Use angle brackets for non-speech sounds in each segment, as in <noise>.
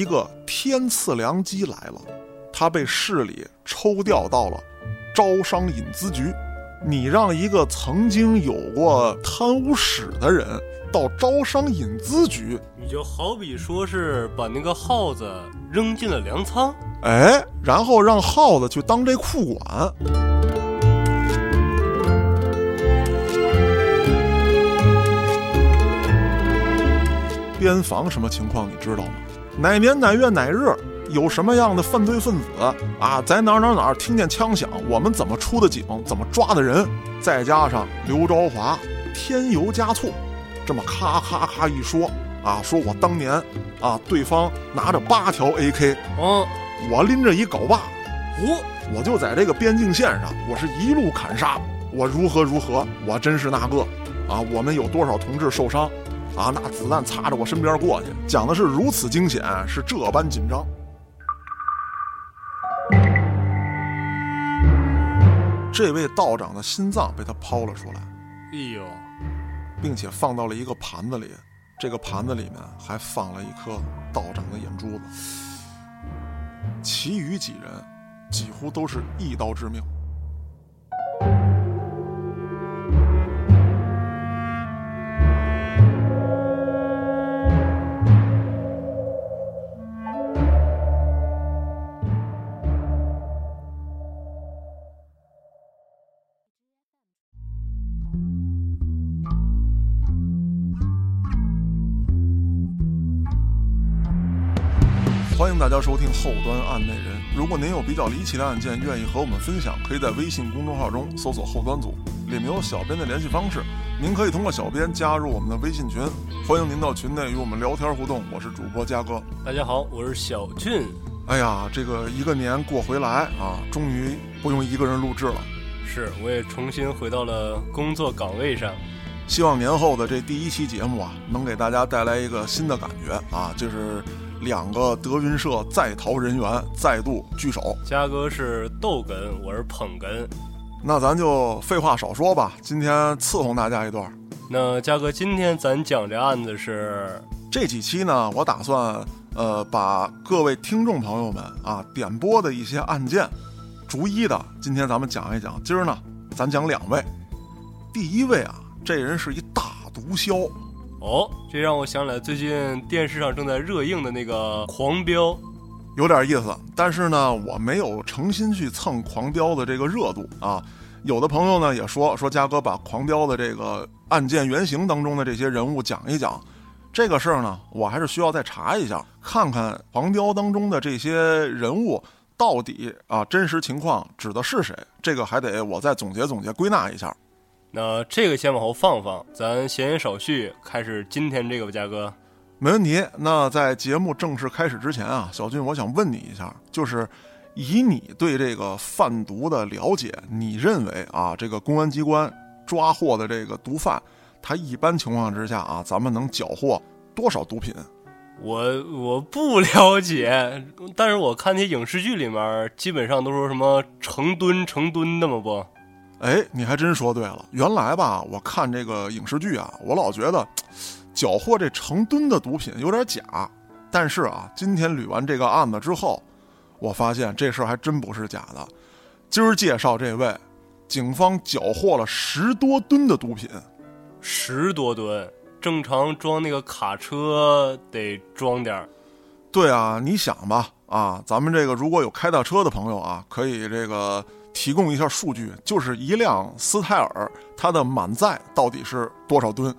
一个天赐良机来了，他被市里抽调到了招商引资局。你让一个曾经有过贪污史的人到招商引资局，你就好比说是把那个耗子扔进了粮仓，哎，然后让耗子去当这库管。边防什么情况你知道吗？哪年哪月哪日有什么样的犯罪分子啊？在哪哪哪听见枪响，我们怎么出的警，怎么抓的人？再加上刘朝华添油加醋，这么咔咔咔一说啊，说我当年啊，对方拿着八条 AK，嗯，我拎着一镐把，哦，我就在这个边境线上，我是一路砍杀，我如何如何，我真是那个啊，我们有多少同志受伤？啊，那子弹擦着我身边过去，讲的是如此惊险，是这般紧张。这位道长的心脏被他抛了出来，哎呦，并且放到了一个盘子里，这个盘子里面还放了一颗道长的眼珠子。其余几人几乎都是一刀致命。后端案内人。如果您有比较离奇的案件，愿意和我们分享，可以在微信公众号中搜索“后端组”，里面有小编的联系方式。您可以通过小编加入我们的微信群，欢迎您到群内与我们聊天互动。我是主播嘉哥，大家好，我是小俊。哎呀，这个一个年过回来啊，终于不用一个人录制了。是，我也重新回到了工作岗位上。希望年后的这第一期节目啊，能给大家带来一个新的感觉啊，就是两个德云社在逃人员再度聚首。嘉哥是逗哏，我是捧哏。那咱就废话少说吧，今天伺候大家一段。那嘉哥，今天咱讲这案子是这几期呢，我打算呃把各位听众朋友们啊点播的一些案件，逐一的今天咱们讲一讲。今儿呢，咱讲两位，第一位啊。这人是一大毒枭，哦，这让我想起来最近电视上正在热映的那个《狂飙》，有点意思。但是呢，我没有诚心去蹭《狂飙》的这个热度啊。有的朋友呢也说说，嘉哥把《狂飙》的这个案件原型当中的这些人物讲一讲。这个事儿呢，我还是需要再查一下，看看《狂飙》当中的这些人物到底啊真实情况指的是谁。这个还得我再总结总结、归纳一下。那这个先往后放放，咱闲言少叙，开始今天这个吧，嘉哥。没问题。那在节目正式开始之前啊，小俊，我想问你一下，就是以你对这个贩毒的了解，你认为啊，这个公安机关抓获的这个毒贩，他一般情况之下啊，咱们能缴获多少毒品？我我不了解，但是我看那些影视剧里面，基本上都说什么成吨成吨的嘛，不？哎，你还真说对了。原来吧，我看这个影视剧啊，我老觉得缴获这成吨的毒品有点假。但是啊，今天捋完这个案子之后，我发现这事儿还真不是假的。今儿介绍这位，警方缴获了十多吨的毒品。十多吨，正常装那个卡车得装点儿。对啊，你想吧，啊，咱们这个如果有开大车的朋友啊，可以这个。提供一下数据，就是一辆斯泰尔，它的满载到底是多少吨？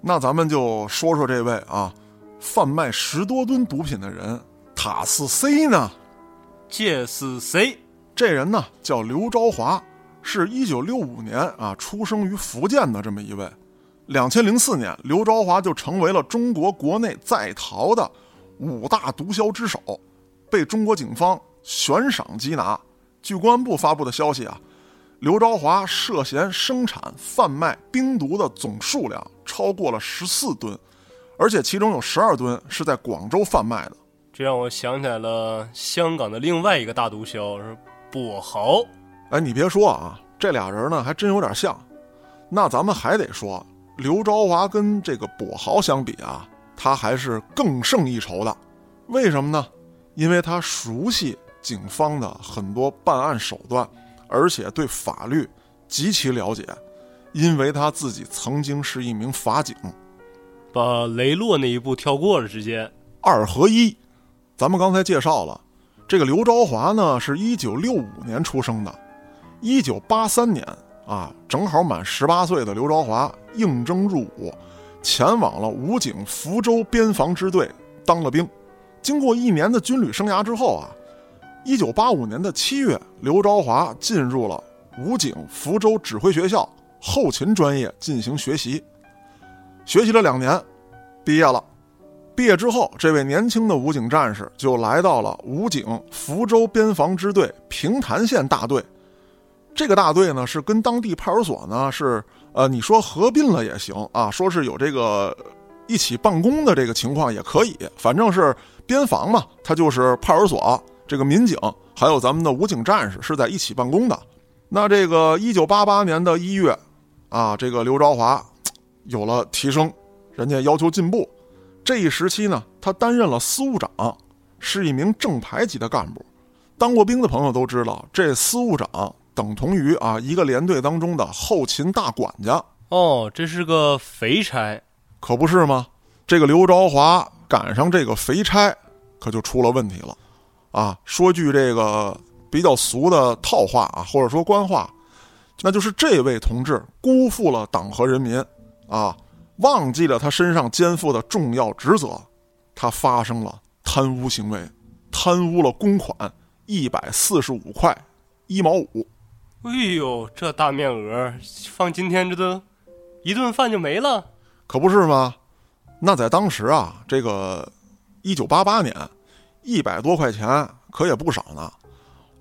那咱们就说说这位啊，贩卖十多吨毒品的人塔斯 C 呢？这是谁？这人呢叫刘昭华，是一九六五年啊出生于福建的这么一位。两千零四年，刘昭华就成为了中国国内在逃的五大毒枭之首，被中国警方悬赏缉拿。据公安部发布的消息啊，刘朝华涉嫌生产贩卖冰毒的总数量超过了十四吨，而且其中有十二吨是在广州贩卖的。这让我想起来了香港的另外一个大毒枭是跛豪。哎，你别说啊，这俩人呢还真有点像。那咱们还得说，刘朝华跟这个跛豪相比啊，他还是更胜一筹的。为什么呢？因为他熟悉警方的很多办案手段，而且对法律极其了解，因为他自己曾经是一名法警。把雷洛那一步跳过了，直接二合一。咱们刚才介绍了，这个刘昭华呢，是一九六五年出生的，一九八三年啊，正好满十八岁的刘昭华应征入伍，前往了武警福州边防支队当了兵。经过一年的军旅生涯之后啊，一九八五年的七月，刘昭华进入了武警福州指挥学校后勤专业进行学习。学习了两年，毕业了。毕业之后，这位年轻的武警战士就来到了武警福州边防支队平潭县大队。这个大队呢，是跟当地派出所呢是呃，你说合并了也行啊，说是有这个一起办公的这个情况也可以，反正是 <laughs> 边防嘛，它就是派出所这个民警还有咱们的武警战士是在一起办公的。那这个一九八八年的一月，啊，这个刘朝华。有了提升，人家要求进步。这一时期呢，他担任了司务长，是一名正排级的干部。当过兵的朋友都知道，这司务长等同于啊一个连队当中的后勤大管家。哦，这是个肥差，可不是吗？这个刘朝华赶上这个肥差，可就出了问题了。啊，说句这个比较俗的套话啊，或者说官话，那就是这位同志辜负了党和人民。啊，忘记了他身上肩负的重要职责，他发生了贪污行为，贪污了公款一百四十五块一毛五。哎呦，这大面额放今天这都一顿饭就没了，可不是吗？那在当时啊，这个一九八八年，一百多块钱可也不少呢。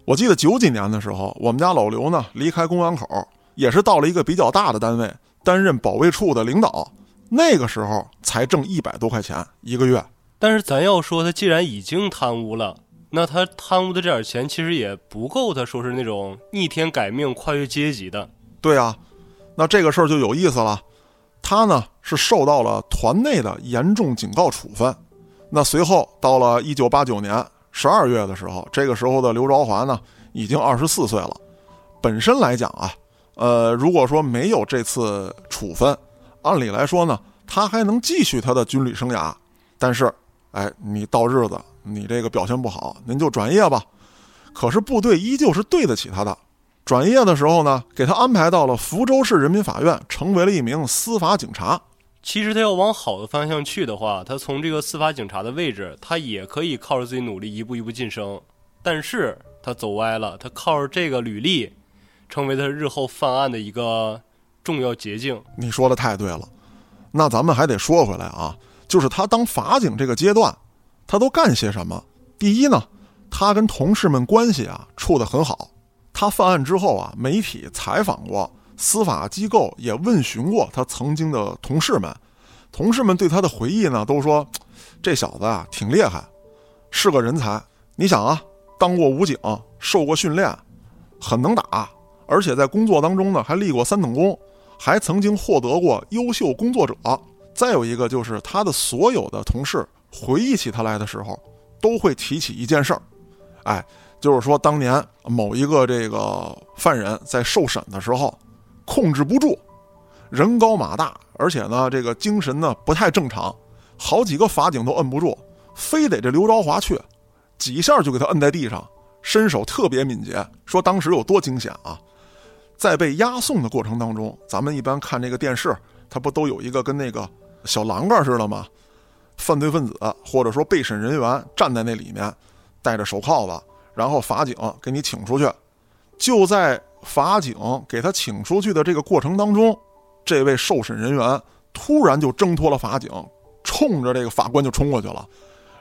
我记得九几年的时候，我们家老刘呢离开公安口，也是到了一个比较大的单位。担任保卫处的领导，那个时候才挣一百多块钱一个月。但是咱要说他既然已经贪污了，那他贪污的这点钱其实也不够他说是那种逆天改命、跨越阶级的。对啊，那这个事儿就有意思了。他呢是受到了团内的严重警告处分。那随后到了一九八九年十二月的时候，这个时候的刘朝华呢已经二十四岁了。本身来讲啊。呃，如果说没有这次处分，按理来说呢，他还能继续他的军旅生涯。但是，哎，你到日子，你这个表现不好，您就转业吧。可是部队依旧是对得起他的。转业的时候呢，给他安排到了福州市人民法院，成为了一名司法警察。其实他要往好的方向去的话，他从这个司法警察的位置，他也可以靠着自己努力一步一步晋升。但是他走歪了，他靠着这个履历。成为他日后犯案的一个重要捷径。你说的太对了，那咱们还得说回来啊，就是他当法警这个阶段，他都干些什么？第一呢，他跟同事们关系啊处得很好。他犯案之后啊，媒体采访过，司法机构也问询过他曾经的同事们，同事们对他的回忆呢，都说这小子啊挺厉害，是个人才。你想啊，当过武警，受过训练，很能打。而且在工作当中呢，还立过三等功，还曾经获得过优秀工作者。再有一个就是他的所有的同事回忆起他来的时候，都会提起一件事儿，哎，就是说当年某一个这个犯人在受审的时候控制不住，人高马大，而且呢这个精神呢不太正常，好几个法警都摁不住，非得这刘朝华去，几下就给他摁在地上，身手特别敏捷，说当时有多惊险啊！在被押送的过程当中，咱们一般看这个电视，它不都有一个跟那个小栏杆似的吗？犯罪分子或者说被审人员站在那里面，戴着手铐子，然后法警给你请出去。就在法警给他请出去的这个过程当中，这位受审人员突然就挣脱了法警，冲着这个法官就冲过去了。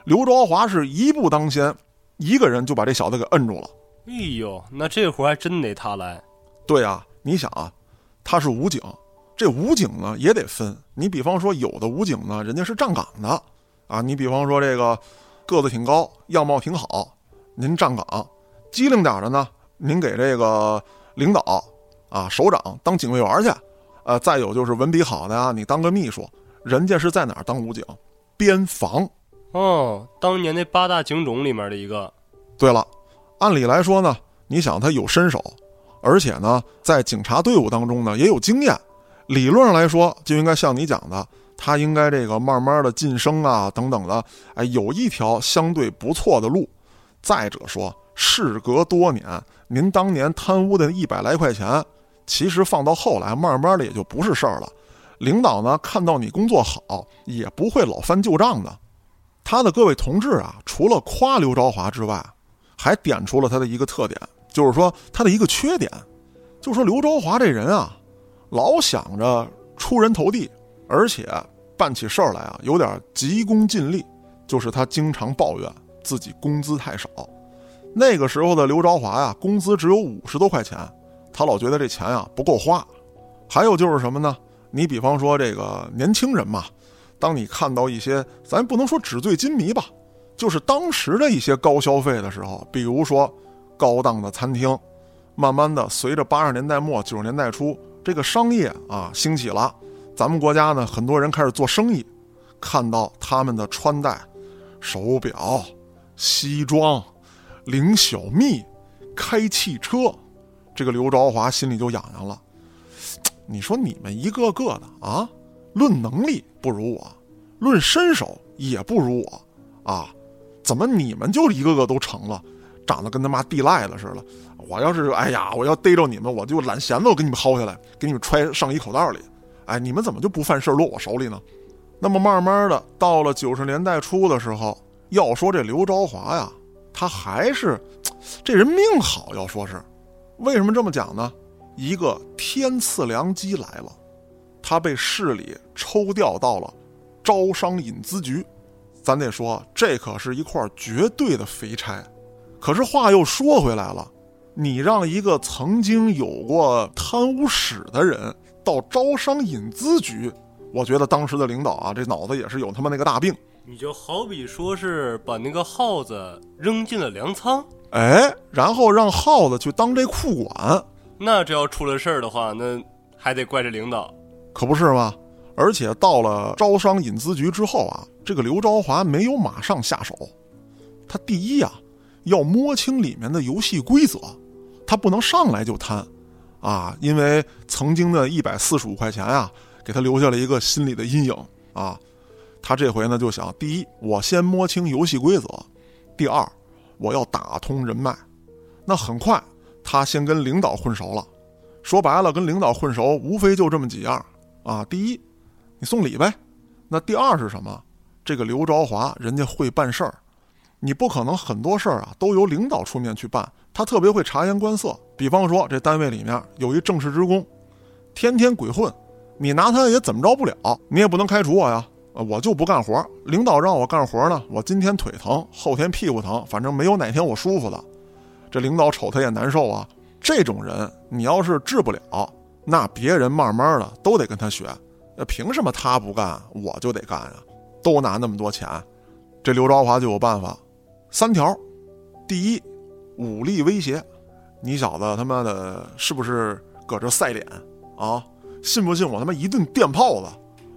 刘朝华是一步当先，一个人就把这小子给摁住了。哎呦，那这活还真得他来。对啊，你想啊，他是武警，这武警呢也得分。你比方说，有的武警呢，人家是站岗的，啊，你比方说这个个子挺高，样貌挺好，您站岗；机灵点的呢，您给这个领导啊首长当警卫员去。呃，再有就是文笔好的啊，你当个秘书。人家是在哪儿当武警？边防，哦，当年那八大警种里面的一个。对了，按理来说呢，你想他有身手，而且呢，在警察队伍当中呢也有经验，理论上来说就应该像你讲的，他应该这个慢慢的晋升啊等等的，哎，有一条相对不错的路。再者说，事隔多年，您当年贪污的一百来块钱，其实放到后来，慢慢的也就不是事儿了。领导呢看到你工作好，也不会老翻旧账的。他的各位同志啊，除了夸刘朝华之外，还点出了他的一个特点，就是说他的一个缺点，就说刘朝华这人啊，老想着出人头地，而且办起事儿来啊有点急功近利，就是他经常抱怨自己工资太少。那个时候的刘朝华呀，工资只有五十多块钱，他老觉得这钱呀不够花。还有就是什么呢？你比方说这个年轻人嘛，当你看到一些，咱不能说纸醉金迷吧，就是当时的一些高消费的时候，比如说高档的餐厅，慢慢的随着八十年代末九十年代初这个商业啊兴起了，咱们国家呢很多人开始做生意，看到他们的穿戴、手表、西装、领小蜜、开汽车，这个刘朝华心里就痒痒了。<tsk> 你说你们一个个的啊，论能力不如我，论身手也不如我，啊，怎么你们就一个个都成了，长得跟他妈地赖子似的？我要是哎呀，我要逮着你们，我就揽闲子，我给你们薅下来，给你们揣上衣口袋里。哎，你们怎么就不犯事落我手里呢？那么慢慢的到了九十年代初的时候，要说这刘朝华呀，他还是这人命好，要说是，为什么这么讲呢？一个天赐良机来了，他被市里抽调到了招商引资局。咱得说，这可是一块绝对的肥差。可是话又说回来了，你让一个曾经有过贪污史的人到招商引资局，我觉得当时的领导啊，这脑子也是有他妈那个大病。你就好比说是把那个耗子扔进了粮仓，哎，然后让耗子去当这库管。那这要出了事儿的话，那还得怪这领导，可不是吗？而且到了招商引资局之后啊，这个刘朝华没有马上下手，他第一呀，要摸清里面的游戏规则，他不能上来就贪，啊，因为曾经的一百四十五块钱啊，给他留下了一个心理的阴影啊。他这回呢就想，第一，我先摸清游戏规则；第二，我要打通人脉。那很快。他先跟领导混熟了，说白了，跟领导混熟无非就这么几样啊。第一，你送礼呗。那第二是什么？这个刘朝华人家会办事儿，你不可能很多事儿啊都由领导出面去办，他特别会察言观色。比方说，这单位里面有一正式职工，天天鬼混，你拿他也怎么着不了，你也不能开除我呀。我就不干活，领导让我干活呢，我今天腿疼，后天屁股疼，反正没有哪天我舒服的。这领导瞅他也难受啊！这种人，你要是治不了，那别人慢慢的都得跟他学。那凭什么他不干，我就得干啊？都拿那么多钱，这刘朝华就有办法。三条：第一，武力威胁。你小子他妈的是不是搁这赛脸啊？信不信我他妈一顿电炮子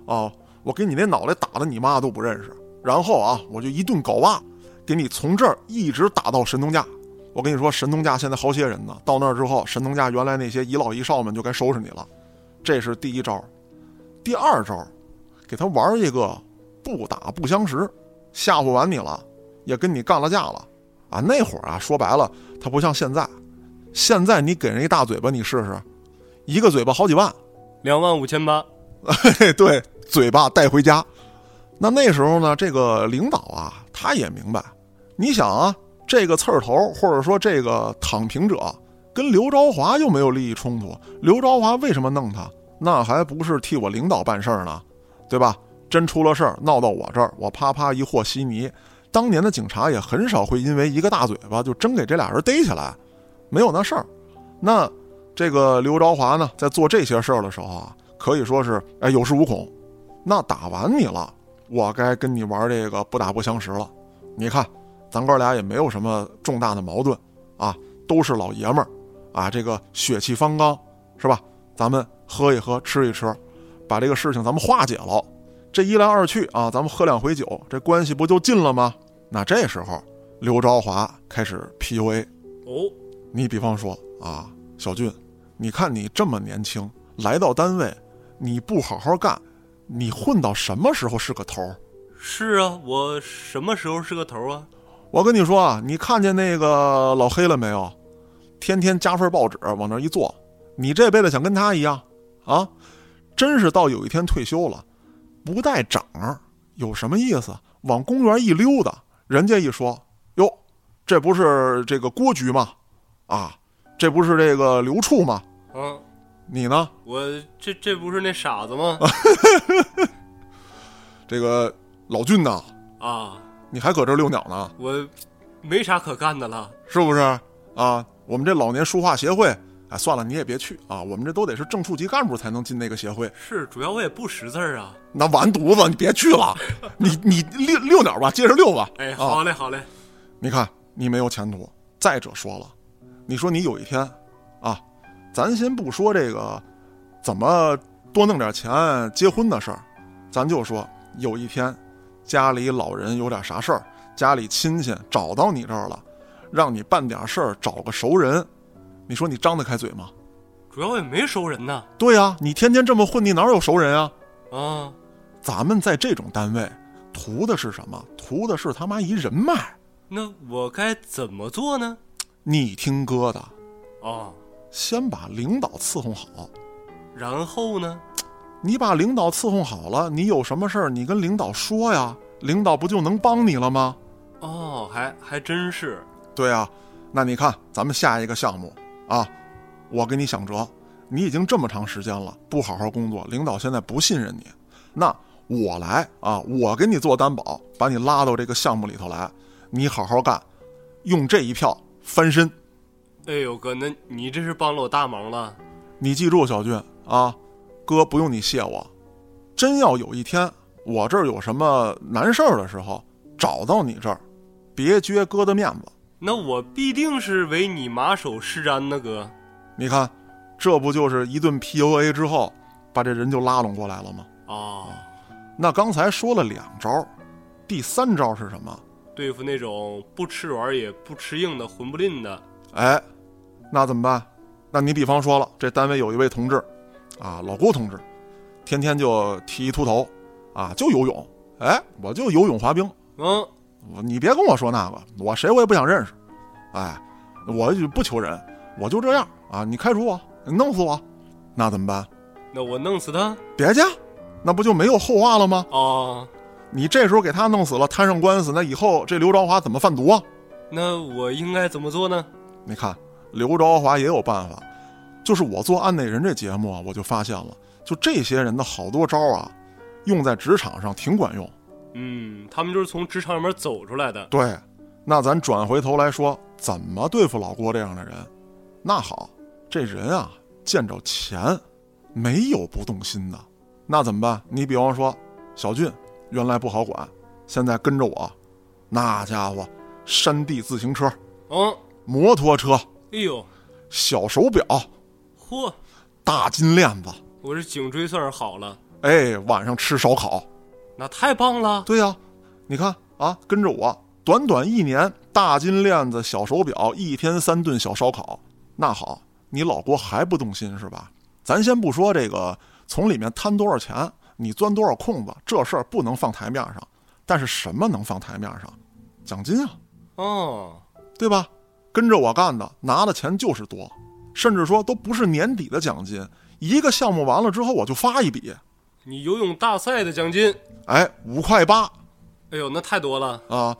啊？我给你那脑袋打的你妈都不认识。然后啊，我就一顿镐把，给你从这儿一直打到神农架。我跟你说，神农架现在好些人呢。到那儿之后，神农架原来那些遗老遗少们就该收拾你了。这是第一招。第二招，给他玩一个不打不相识，吓唬完你了，也跟你干了架了啊。那会儿啊，说白了，他不像现在。现在你给人一大嘴巴，你试试，一个嘴巴好几万，两万五千八。对，嘴巴带回家。那那时候呢，这个领导啊，他也明白。你想啊。这个刺儿头，或者说这个躺平者，跟刘朝华又没有利益冲突。刘朝华为什么弄他？那还不是替我领导办事儿呢，对吧？真出了事儿，闹到我这儿，我啪啪一和稀泥。当年的警察也很少会因为一个大嘴巴就真给这俩人逮起来，没有那事儿。那这个刘朝华呢，在做这些事儿的时候啊，可以说是哎有恃无恐。那打完你了，我该跟你玩这个不打不相识了。你看。咱哥俩也没有什么重大的矛盾，啊，都是老爷们儿，啊，这个血气方刚，是吧？咱们喝一喝，吃一吃，把这个事情咱们化解了。这一来二去啊，咱们喝两回酒，这关系不就近了吗？那这时候刘朝华开始 PUA。哦，你比方说啊，小俊，你看你这么年轻，来到单位，你不好好干，你混到什么时候是个头儿？是啊，我什么时候是个头啊？我跟你说啊，你看见那个老黑了没有？天天加份报纸往那一坐，你这辈子想跟他一样啊？真是到有一天退休了，不带长儿，有什么意思？往公园一溜达，人家一说，哟，这不是这个郭局吗？啊，这不是这个刘处吗？嗯，你呢？我这这不是那傻子吗？<laughs> 这个老俊呐，啊，你还搁这遛鸟呢？我没啥可干的了。是不是啊？我们这老年书画协会，哎，算了，你也别去啊。我们这都得是正处级干部才能进那个协会。是，主要我也不识字儿啊。那完犊子，你别去了，<laughs> 你你遛遛鸟吧，接着遛吧。哎，啊好嘞，好嘞。你看你没有前途。再者说了，你说你有一天，啊，咱先不说这个怎么多弄点钱结婚的事儿，咱就说有一天家里老人有点啥事儿，家里亲戚找到你这儿了，让你办点事儿，找个熟人，你说你张得开嘴吗？主要也没熟人呐。对呀、你天天这么混，你哪有熟人啊？啊，咱们在这种单位，图的是什么？图的是他妈一人脉。那我该怎么做呢？你听哥的，哦，先把领导伺候好。然后呢？你把领导伺候好了，你有什么事儿你跟领导说呀，领导不就能帮你了吗？哦，还还真是。对啊，那你看咱们下一个项目啊，我给你想辙，你已经这么长时间了，不好好工作，领导现在不信任你，那我来啊，我给你做担保，把你拉到这个项目里头来，你好好干，用这一票翻身。哎呦哥，那你这是帮了我大忙了。你记住，小俊啊，哥不用你谢我。真要有一天我这儿有什么难事儿的时候，找到你这儿，别撅哥的面子。那我必定是为你马首是瞻呢，哥。你看，这不就是一顿 PUA 之后，把这人就拉拢过来了吗？哦，那刚才说了两招，第三招是什么？对付那种不吃软也不吃硬的混不吝的。哎，那怎么办？那你比方说了，这单位有一位同志，啊，老郭同志，天天就剃一秃头，啊，就游泳。哎，我就游泳滑冰。嗯，你别跟我说那个，我谁我也不想认识。哎，我就不求人，我就这样啊！你开除我，你弄死我，那怎么办？那我弄死他。别介，那不就没有后话了吗？哦，你这时候给他弄死了，摊上官司，那以后这刘朝华怎么贩毒啊？那我应该怎么做呢？你看刘朝华也有办法，就是我做案内人这节目啊，我就发现了，就这些人的好多招啊，用在职场上挺管用。嗯，他们就是从职场里面走出来的。对，那咱转回头来说，怎么对付老郭这样的人？那好，这人啊，见着钱没有不动心的，那怎么办？你比方说小俊，原来不好管，现在跟着我，那家伙，山地自行车、嗯，摩托车、哎呦，小手表、嚯，大金链子，我这颈椎算是好了，哎，晚上吃烧烤。那太棒了。对呀、你看啊，跟着我，短短一年，大金链子、小手表，一天三顿小烧烤。那好，你老郭还不动心是吧？咱先不说这个从里面贪多少钱，你钻多少空子，这事儿不能放台面上。但是什么能放台面上？奖金啊，哦，对吧？跟着我干的，拿的钱就是多，甚至说都不是年底的奖金，一个项目完了之后我就发一笔，你游泳大赛的奖金，哎，五块八，哎呦，那太多了。啊，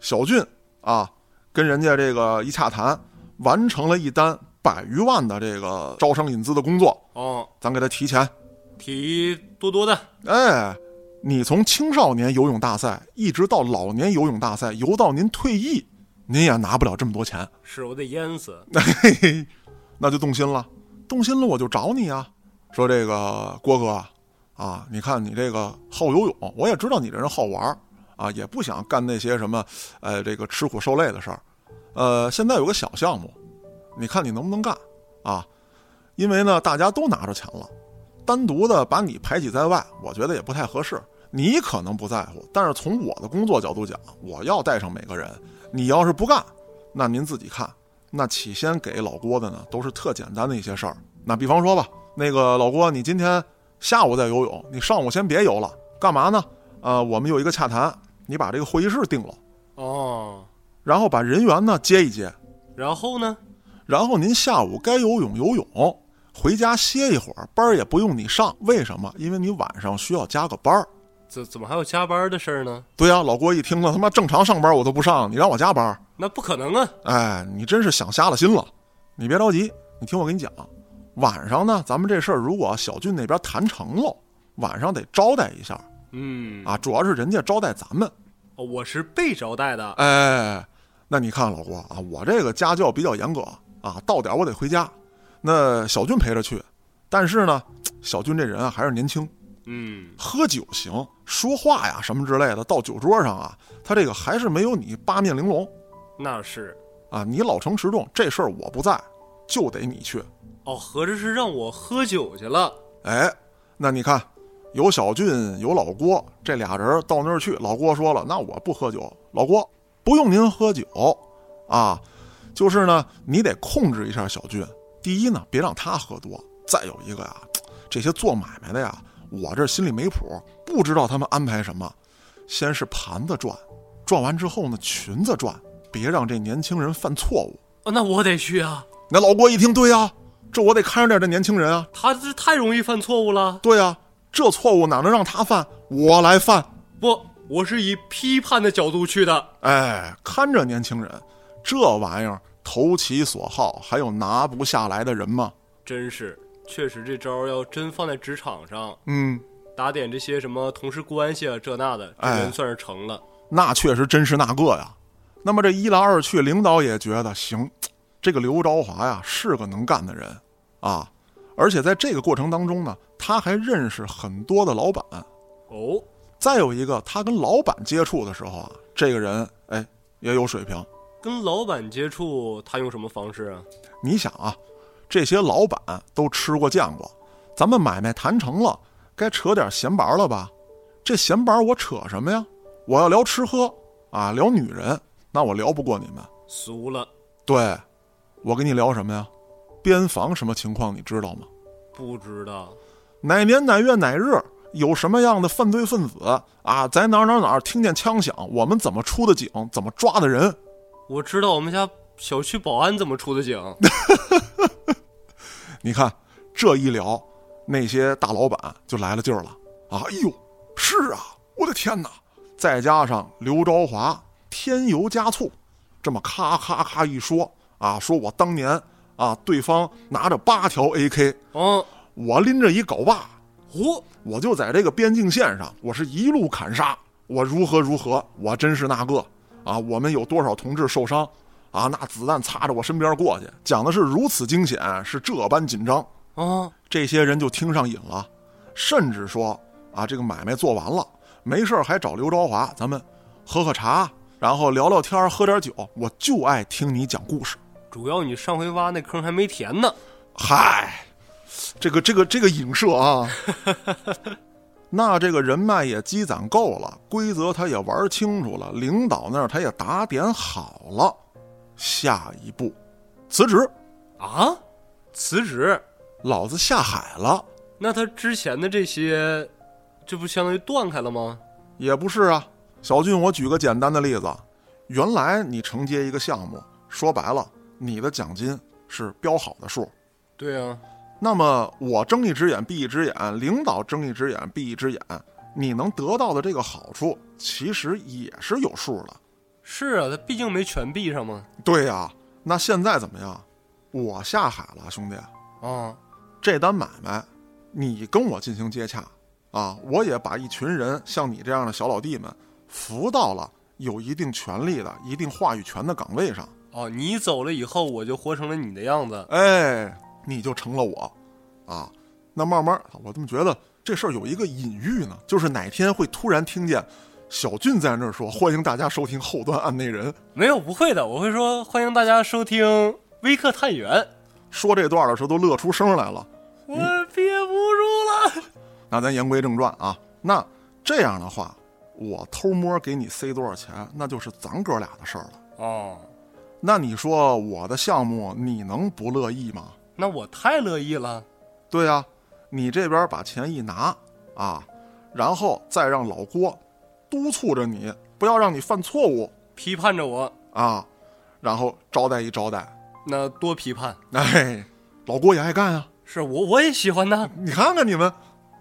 小俊啊，跟人家这个一洽谈，完成了一单百余万的这个招商引资的工作，哦，咱给他提钱。提多多的。哎，你从青少年游泳大赛一直到老年游泳大赛，游到您退役，您也拿不了这么多钱，是我得淹死。嘿嘿，那就动心了。动心了我就找你啊，说这个郭哥啊，你看你这个好游泳，我也知道你这人好玩儿啊，也不想干那些什么，呃，这个吃苦受累的事儿。呃，现在有个小项目，你看你能不能干啊？因为呢，大家都拿着钱了，单独的把你排挤在外，我觉得也不太合适。你可能不在乎，但是从我的工作角度讲，我要带上每个人。你要是不干，那您自己看。那起先给老郭的呢，都是特简单的一些事儿。那比方说吧，那个老郭，你今天下午再游泳，你上午先别游了，干嘛呢？呃，我们有一个洽谈，你把这个会议室定了，哦，然后把人员呢接一接，然后呢？然后您下午该游泳游泳，回家歇一会儿，班儿也不用你上。为什么？因为你晚上需要加个班儿。怎怎么还有加班的事儿呢？对呀、老郭一听了，他妈正常上班我都不上，你让我加班？那不可能啊！哎，你真是想瞎了心了。你别着急，你听我跟你讲，晚上呢，咱们这事儿如果小俊那边谈成了，晚上得招待一下嗯，啊，主要是人家招待咱们。哦我是被招待的。哎，那你看老郭啊，我这个家教比较严格啊，到点儿我得回家。那小俊陪着去，但是呢，小俊这人啊还是年轻，嗯，喝酒行，说话呀什么之类的，到酒桌上啊，他这个还是没有你八面玲珑那是。啊。你老成持重，这事儿我不在，就得你去。哦，合着是让我喝酒去了。哎，那你看，有小俊，有老郭，这俩人到那儿去。老郭说了，那我不喝酒。老郭不用您喝酒啊，就是呢，你得控制一下小俊。第一呢，别让他喝多；再有一个呀，这些做买卖的呀，我这心里没谱，不知道他们安排什么。先是盘子转，转完之后呢，裙子转，别让这年轻人犯错误。哦，那我得去啊！那老郭一听，对呀，这我得看着点这年轻人啊。他这太容易犯错误了。对呀、这错误哪能让他犯？我来犯。不，我是以批判的角度去的。哎，看着年轻人，这玩意儿投其所好，还有拿不下来的人吗？真是，确实这招要真放在职场上，嗯，打点这些什么同事关系啊，这那的，这哎人算是成了。那确实真是那个呀。那么这一来二去，领导也觉得行，这个刘朝华呀是个能干的人啊，而且在这个过程当中呢，他还认识很多的老板。哦，再有一个，他跟老板接触的时候啊，这个人哎也有水平。跟老板接触，他用什么方式啊？你想啊，这些老板都吃过见过，咱们买卖谈成了，该扯点闲白了吧？这闲白我扯什么呀？我要聊吃喝啊，聊女人，那我聊不过你们。俗了，对，我跟你聊什么呀？边防什么情况你知道吗？不知道。哪年哪月哪日有什么样的犯罪分子啊，在哪儿哪儿哪儿听见枪响，我们怎么出的警，怎么抓的人？我知道我们家小区保安怎么出的警。<laughs> 你看这一聊，那些大老板就来了劲儿了啊！哎呦，是啊，我的天哪！再加上刘昭华添油加醋，这么咔咔咔一说啊，说我当年啊，对方拿着八条 AK，嗯，我拎着一镐把，嚯、我就在这个边境线上，我是一路砍杀，我如何如何，我真是那个啊！我们有多少同志受伤啊？那子弹擦着我身边过去，讲的是如此惊险，是这般紧张。啊，这些人就听上瘾了，甚至说啊，这个买卖做完了，没事儿还找刘朝华，咱们喝喝茶，然后聊聊天，喝点酒。我就爱听你讲故事。主要你上回挖那坑还没填呢。嗨，这个这个这个影射啊，<laughs> 那这个人脉也积攒够了，规则他也玩清楚了，领导那儿他也打点好了，下一步辞职，啊，辞职？老子下海了。那他之前的这些，这不相当于断开了吗？也不是啊，小俊，我举个简单的例子，原来你承接一个项目，说白了，你的奖金是标好的数。对啊，那么我睁一只眼闭一只眼，领导睁一只眼闭一只眼，你能得到的这个好处，其实也是有数的。是啊，他毕竟没全闭上嘛。对呀、那现在怎么样？我下海了，兄弟，啊，这单买卖你跟我进行接洽啊，我也把一群人像你这样的小老弟们扶到了有一定权力的、一定话语权的岗位上。哦，你走了以后，我就活成了你的样子。哎，你就成了我，啊，那慢慢，我怎么觉得这事儿有一个隐喻呢？就是哪天会突然听见小俊在那儿说：“欢迎大家收听后端案内人。没有，不会的，我会说欢迎大家收听微客探员。”说这段的时候都乐出声来了。我憋不住了。那咱言归正传啊，那这样的话，我偷摸给你塞多少钱，那就是咱哥俩的事儿了。哦，那你说我的项目你能不乐意吗？那我太乐意了。对呀、你这边把钱一拿啊，然后再让老郭督促着你，不要让你犯错误批判着我，啊，然后招待一招待。那多批判。哎，老郭也爱干啊、是我我也喜欢呐。你看看你们，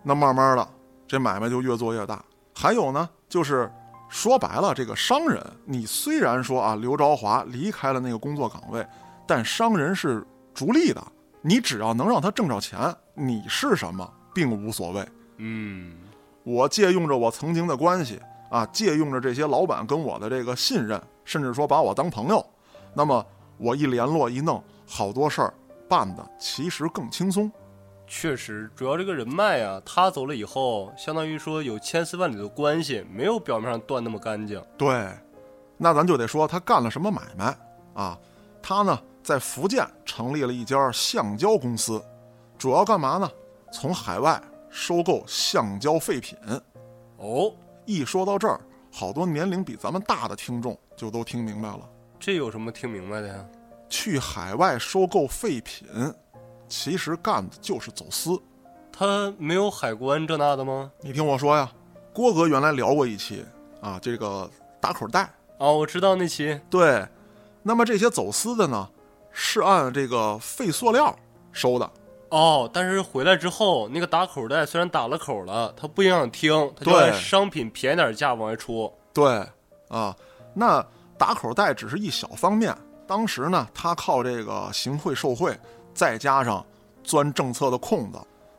那慢慢的这买卖就越做越大。还有呢，就是说白了，这个商人，你虽然说啊，刘朝华离开了那个工作岗位，但商人是逐利的，你只要能让他挣着钱，你是什么并无所谓。嗯，我借用着我曾经的关系啊，借用着这些老板跟我的这个信任，甚至说把我当朋友，那么我一联络一弄，好多事儿办的其实更轻松。确实，主要这个人脉啊，他走了以后，相当于说有千丝万缕的关系，没有表面上断那么干净。对，那咱就得说他干了什么买卖啊？他呢在福建成立了一家橡胶公司，主要干嘛呢？从海外收购橡胶废品。哦，一说到这儿，好多年龄比咱们大的听众就都听明白了。这有什么听明白的呀？去海外收购废品，其实干的就是走私。他没有海关这那的吗？你听我说呀，郭哥原来聊过一期啊，这个打口袋。啊，我知道那期。对，那么这些走私的呢，是按这个废塑料收的。哦，但是回来之后，那个打口袋虽然打了口了，它不影响听，它就对按商品便宜点价往外出。对，啊，那打口袋只是一小方面。当时呢，他靠这个行贿受贿，再加上钻政策的空子，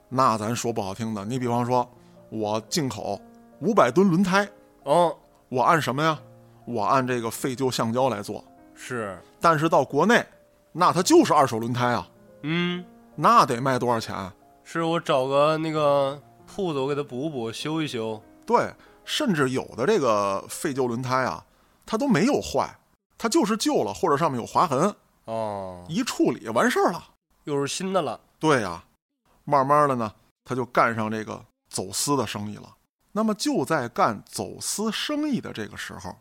那咱说不好听的，你比方说，我进口五百吨轮胎，嗯，我按什么呀？我按这个废旧橡胶来做。是，但是到国内，那它就是二手轮胎啊，嗯，那得卖多少钱？是我找个那个铺子，我给它补补，修一修。对，甚至有的这个废旧轮胎啊，它都没有坏，它就是旧了或者上面有划痕，哦，一处理完事儿了。又是新的了。对呀、慢慢的呢，他就干上这个走私的生意了。那么就在干走私生意的这个时候，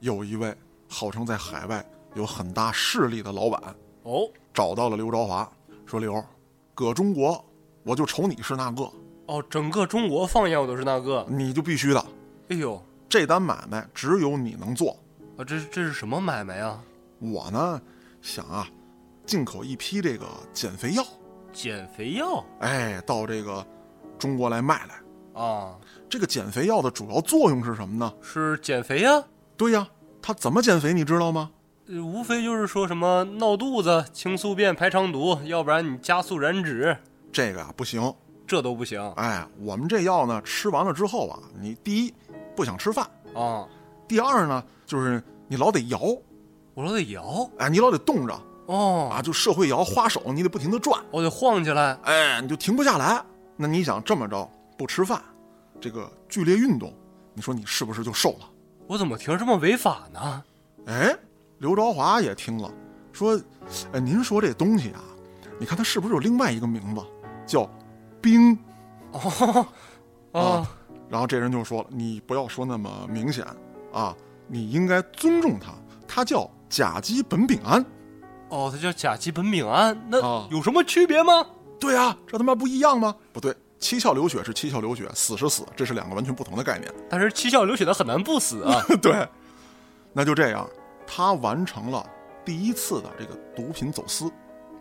有一位号称在海外有很大势力的老板哦，找到了刘朝华，说：“刘，搁中国我就瞅你是那个，哦，整个中国放眼我都是那个。你就必须的。哎呦，这单买卖只有你能做。啊，这这是什么买卖啊？我呢，想啊，进口一批这个减肥药，减肥药哎，到这个中国来卖来。啊，这个减肥药的主要作用是什么呢？是减肥呀、对呀，它怎么减肥你知道吗？呃无非就是说什么闹肚子、清宿便、排肠毒，要不然你加速燃脂，这个啊不行。这都不行哎，我们这药呢，吃完了之后啊，你第一不想吃饭，啊！第二呢就是你老得摇，我老得摇哎，你老得动着哦，啊，就社会摇花手，你得不停的转，我得晃起来。哎，你就停不下来。那你想这么着不吃饭，这个剧烈运动，你说你是不是就瘦了？我怎么听着这么违法呢？哎，刘朝华也听了，说：“哎，您说这东西啊，你看它是不是有另外一个名字，叫冰哦啊，然后这人就说了：“你不要说那么明显啊，你应该尊重它，它叫甲基苯丙胺。哦，它叫甲基苯丙胺，那啊有什么区别吗？对啊，这他妈不一样吗？不对，七窍流血是七窍流血，死是死，这是两个完全不同的概念。但是七窍流血的很难不死啊。<laughs> 对，那就这样，他完成了第一次的这个毒品走私，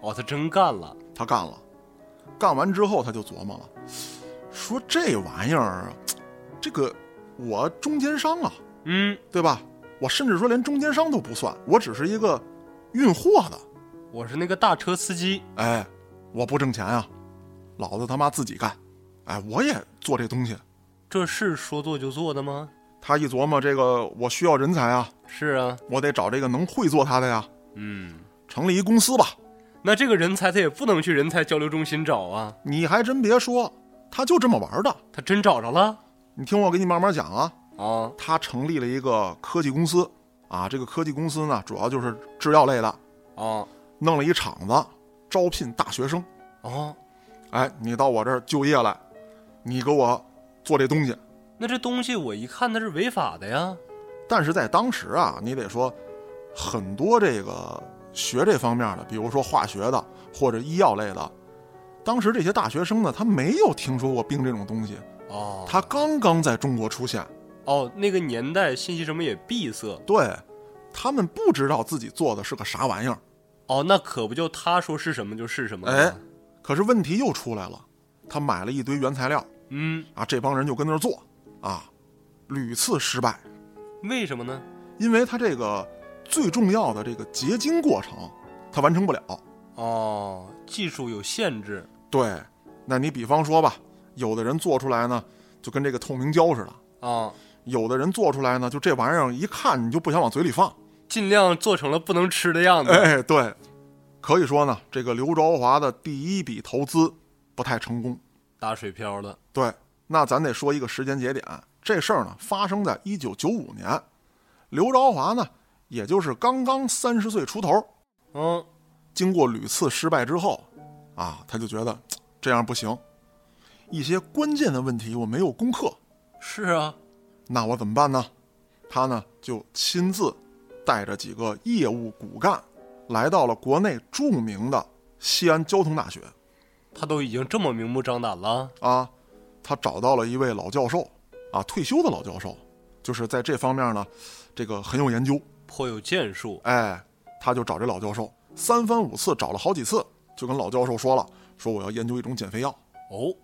哦，他真干了。他干了。干完之后，他就琢磨了，说这玩意儿，这个我中间商啊，嗯，对吧？我甚至说连中间商都不算，我只是一个运货的。我是那个大车司机。哎，我不挣钱啊，老子他妈自己干。哎，我也做这东西。这是说做就做的吗？他一琢磨，这个我需要人才啊，是啊，我得找这个能会做他的呀。嗯，成立一公司吧。那这个人才他也不能去人才交流中心找啊，你还真别说，他就这么玩的。他真找着了你听我给你慢慢讲啊。啊。他成立了一个科技公司啊，这个科技公司呢，主要就是制药类的，啊弄了一厂子，招聘大学生。哦，哎，你到我这儿就业来，你给我做这东西，那这东西我一看它是违法的呀。但是在当时啊，你得说，很多这个学这方面的，比如说化学的或者医药类的，当时这些大学生呢，他没有听说过冰这种东西，哦，他刚刚在中国出现，哦，那个年代信息什么也闭塞。对他们不知道自己做的是个啥玩意儿。哦，那可不就他说是什么就是什么吗？哎，可是问题又出来了，他买了一堆原材料嗯，啊，这帮人就跟那儿做啊，屡次失败，为什么呢？因为他这个最重要的这个结晶过程，他完成不了。哦，技术有限制。对，那你比方说吧，有的人做出来呢，就跟这个透明胶似的；啊，有的人做出来呢，就这玩意儿一看你就不想往嘴里放。尽量做成了不能吃的样子。哎，对，可以说呢，这个刘朝华的第一笔投资不太成功。打水漂了。对，那咱得说一个时间节点，这事儿呢发生在一九九五年，刘朝华呢也就是刚刚三十岁出头，嗯，经过屡次失败之后，啊，他就觉得这样不行，一些关键的问题我没有攻克，是啊。那我怎么办呢？他呢就亲自带着几个业务骨干，来到了国内著名的西安交通大学他都已经这么明目张胆了。啊，他找到了一位老教授啊，退休的老教授，就是在这方面呢，这个很有研究。颇有建树。哎，他就找这老教授，三番五次找了好几次，就跟老教授说了，说我要研究一种减肥药哦，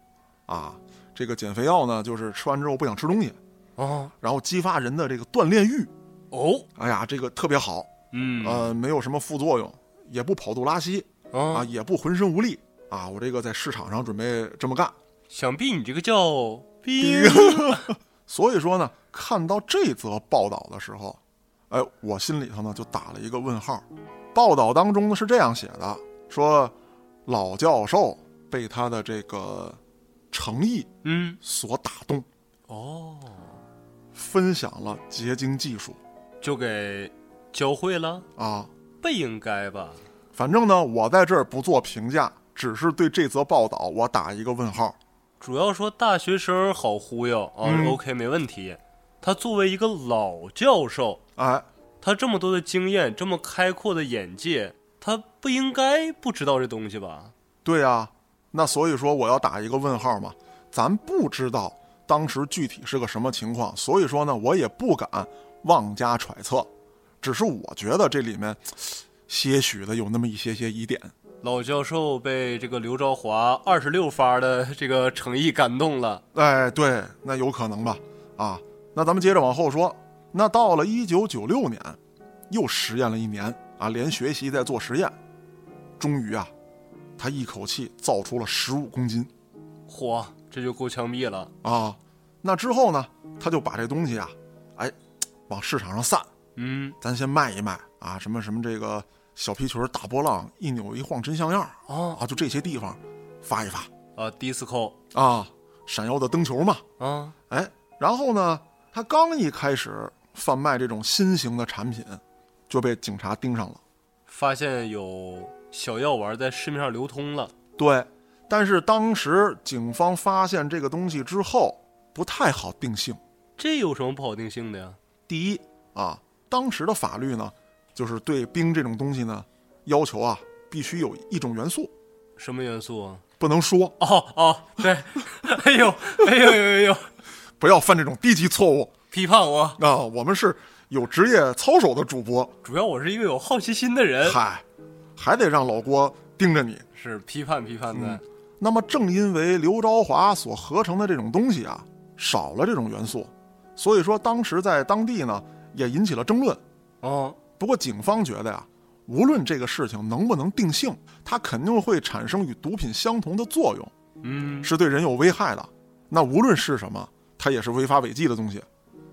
啊，这个减肥药呢，就是吃完之后不想吃东西，啊，然后激发人的这个锻炼欲。哦，哎呀，这个特别好，嗯，呃，没有什么副作用，也不跑肚拉稀啊，啊，也不浑身无力啊。我这个在市场上准备这么干。想必你这个叫冰。<laughs> 所以说呢，看到这则报道的时候，哎，我心里头呢就打了一个问号。报道当中呢是这样写的：说老教授被他的这个诚意嗯，所打动，哦，分享了结晶技术就给教会了，啊。不应该吧？反正呢，我在这儿不做评价，只是对这则报道我打一个问号。主要说大学生好忽悠啊、嗯 o k 没问题。他作为一个老教授，哎，他这么多的经验，这么开阔的眼界，他不应该不知道这东西吧？对呀、那所以说我要打一个问号嘛，咱不知道当时具体是个什么情况，所以说呢，我也不敢妄加揣测，只是我觉得这里面 <tsk> 些许的有那么一些些疑点。老教授被这个刘朝华二十六发的这个诚意感动了。哎，对，那有可能吧？啊，那咱们接着往后说，那到了一九九六年，又实验了一年啊，连学习带做实验，终于啊，他一口气造出了十五公斤。嚯，这就够枪毙了。啊，那之后呢，他就把这东西啊，哎，往市场上散，嗯，咱先卖一卖啊，什么什么这个小皮裙、大波浪，一扭一晃真像样儿哦啊，就这些地方发一发啊，disco 啊，闪耀的灯球嘛，啊，哎，然后呢，他刚一开始贩卖这种新型的产品，就被警察盯上了。发现有小药丸在市面上流通了。对，但是当时警方发现这个东西之后，不太好定性。这有什么不好定性的呀？第一啊，当时的法律呢，就是对冰这种东西呢，要求啊必须有一种元素，什么元素啊？不能说，哦哦，对，<laughs> 哎呦，哎呦哎呦哎呦，不要犯这种低级错误批判我！啊！我们是有职业操守的主播，主要我是一个有好奇心的人。嗨，还得让老郭盯着你。是批判批判的。那么正因为刘昭华所合成的这种东西啊，少了这种元素，所以说当时在当地呢也引起了争论。哦，不过警方觉得呀、无论这个事情能不能定性，它肯定会产生与毒品相同的作用，嗯，是对人有危害的。那无论是什么，它也是违法违纪的东西，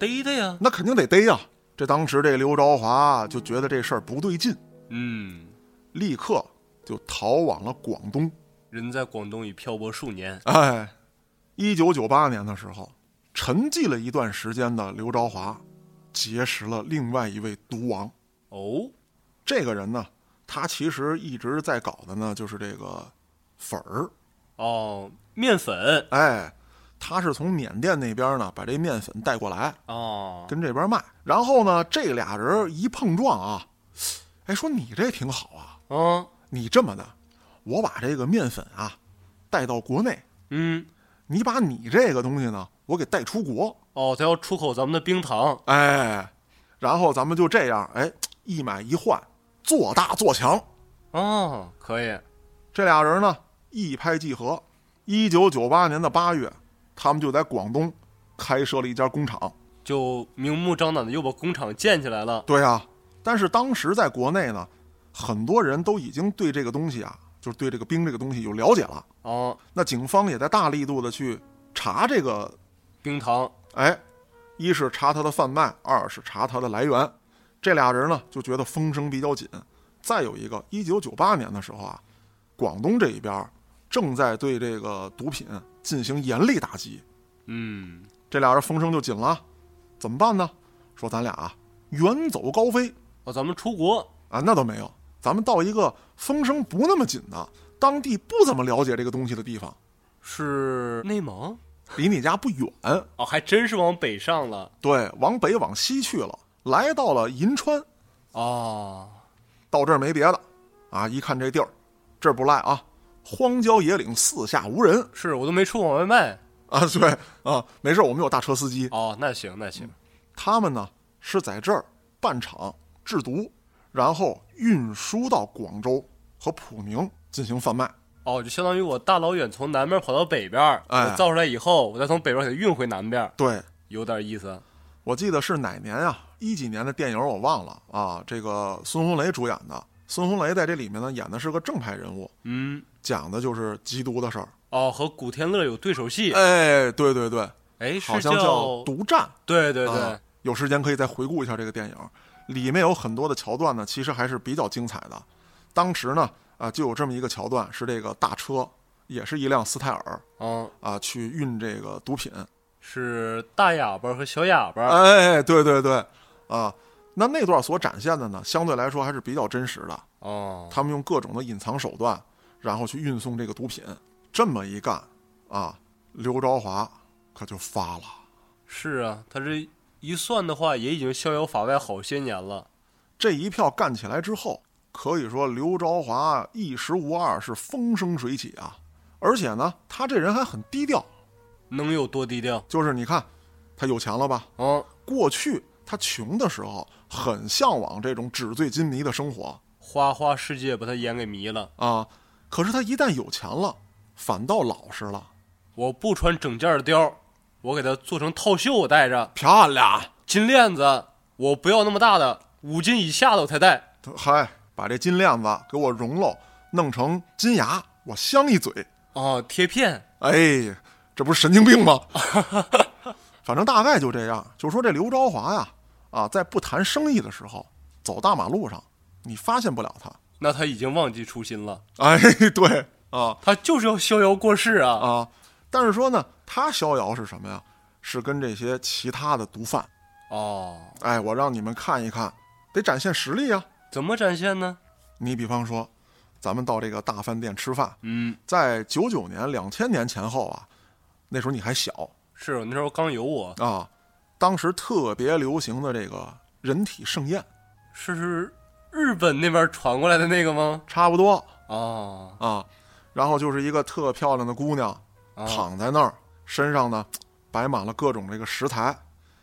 逮的呀。那肯定得逮呀。这当时这刘朝华就觉得这事儿不对劲，嗯，立刻就逃往了广东。人在广东已漂泊数年。哎，一九九八年的时候，沉寂了一段时间的刘朝华，结识了另外一位毒王。哦，这个人呢，他其实一直在搞的呢，就是这个粉儿。哦，面粉。哎，他是从缅甸那边呢把这面粉带过来，哦，跟这边卖。然后呢，这俩人一碰撞啊，哎，说你这挺好啊，嗯你这么的，我把这个面粉啊带到国内，嗯，你把你这个东西呢，我给带出国，哦，他要出口咱们的冰糖，哎，然后咱们就这样，哎，一买一换，做大做强。哦，可以，这俩人呢一拍即合，一九九八年的八月，他们就在广东开设了一家工厂。就明目张胆的又把工厂建起来了。对啊，但是当时在国内呢，很多人都已经对这个东西啊，就是对这个冰这个东西有了解了。哦，那警方也在大力度的去查这个，冰糖，哎，一是查它的贩卖，二是查它的来源。这俩人呢就觉得风声比较紧。再有一个，一九九八年的时候啊，广东这一边正在对这个毒品进行严厉打击，嗯，这俩人风声就紧了，怎么办呢？说咱俩啊远走高飞哦，咱们出国，啊，那倒没有，咱们到一个风声不那么紧的，当地不怎么了解这个东西的地方，是内蒙？离你家不远，哦，还真是往北上了。对，往北往西去了，来到了银川，哦，到这儿没别的，啊，一看这地儿，这儿不赖啊，荒郊野岭，四下无人。是我都没出过外卖。啊，对啊，没事，我们有大车司机，哦，那行那行，他们呢是在这儿办厂制毒，然后运输到广州和普宁进行贩卖。哦，就相当于我大老远从南边跑到北边，哎。我造出来以后，我再从北边给它运回南边，对，有点意思。我记得是哪年啊？一几年的电影我忘了啊。这个孙红雷主演的，孙红雷在这里面呢演的是个正派人物，嗯，讲的就是缉毒的事儿。哦，和古天乐有对手戏。哎，对对对，哎，好像叫《毒战》。对对对，啊有时间可以再回顾一下这个电影，里面有很多的桥段呢，其实还是比较精彩的。当时呢，啊，就有这么一个桥段，是这个大车，也是一辆斯泰尔嗯，啊，去运这个毒品。是大哑巴和小哑巴。哎，对对对，啊，那那段所展现的呢，相对来说还是比较真实的。哦，他们用各种的隐藏手段，然后去运送这个毒品。这么一干，啊，刘朝华可就发了。是啊，他这一算的话，也已经逍遥法外好些年了。这一票干起来之后，可以说刘朝华一时无二，是风生水起啊！而且呢，他这人还很低调，能有多低调？就是你看，他有钱了吧？嗯，过去他穷的时候，很向往这种纸醉金迷的生活花花世界把他眼给迷了。啊。可是他一旦有钱了，反倒老实了，我不穿整件的貂，我给它做成套袖，我戴着漂亮！金链子，我不要那么大的，五斤以下的我才戴。嗨，把这金链子给我融了，弄成金牙，我镶一嘴。哦，贴片。哎，这不是神经病吗？<laughs> 反正大概就这样。就说这刘朝华呀，啊，在不谈生意的时候，走大马路上，你发现不了他。那他已经忘记初心了，哎，<laughs> 对啊他就是要逍遥过世啊！啊，但是说呢，他逍遥是什么呀？是跟这些其他的毒贩。哦，哎，我让你们看一看，得展现实力啊。怎么展现呢？你比方说，咱们到这个大饭店吃饭，嗯，在九九年、两千年前后啊，那时候你还小是我那时候刚有我，啊，当时特别流行的这个人体盛宴，是日本那边传过来的那个吗？差不多哦，啊。然后就是一个特漂亮的姑娘啊躺在那儿，身上呢摆满了各种这个食材，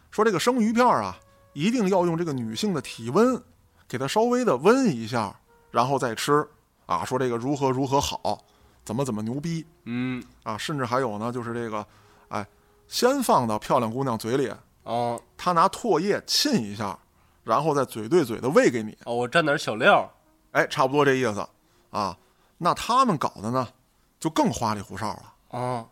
说这个生鱼片啊，一定要用这个女性的体温给它稍微的温一下，然后再吃啊。说这个如何如何好，怎么怎么牛逼嗯，啊，甚至还有呢，就是这个，哎，先放到漂亮姑娘嘴里，哦，他拿唾液浸一下，然后再嘴对嘴的喂给你，哦，我蘸点小料，哎，差不多这意思啊。那他们搞的呢，就更花里胡哨了，啊，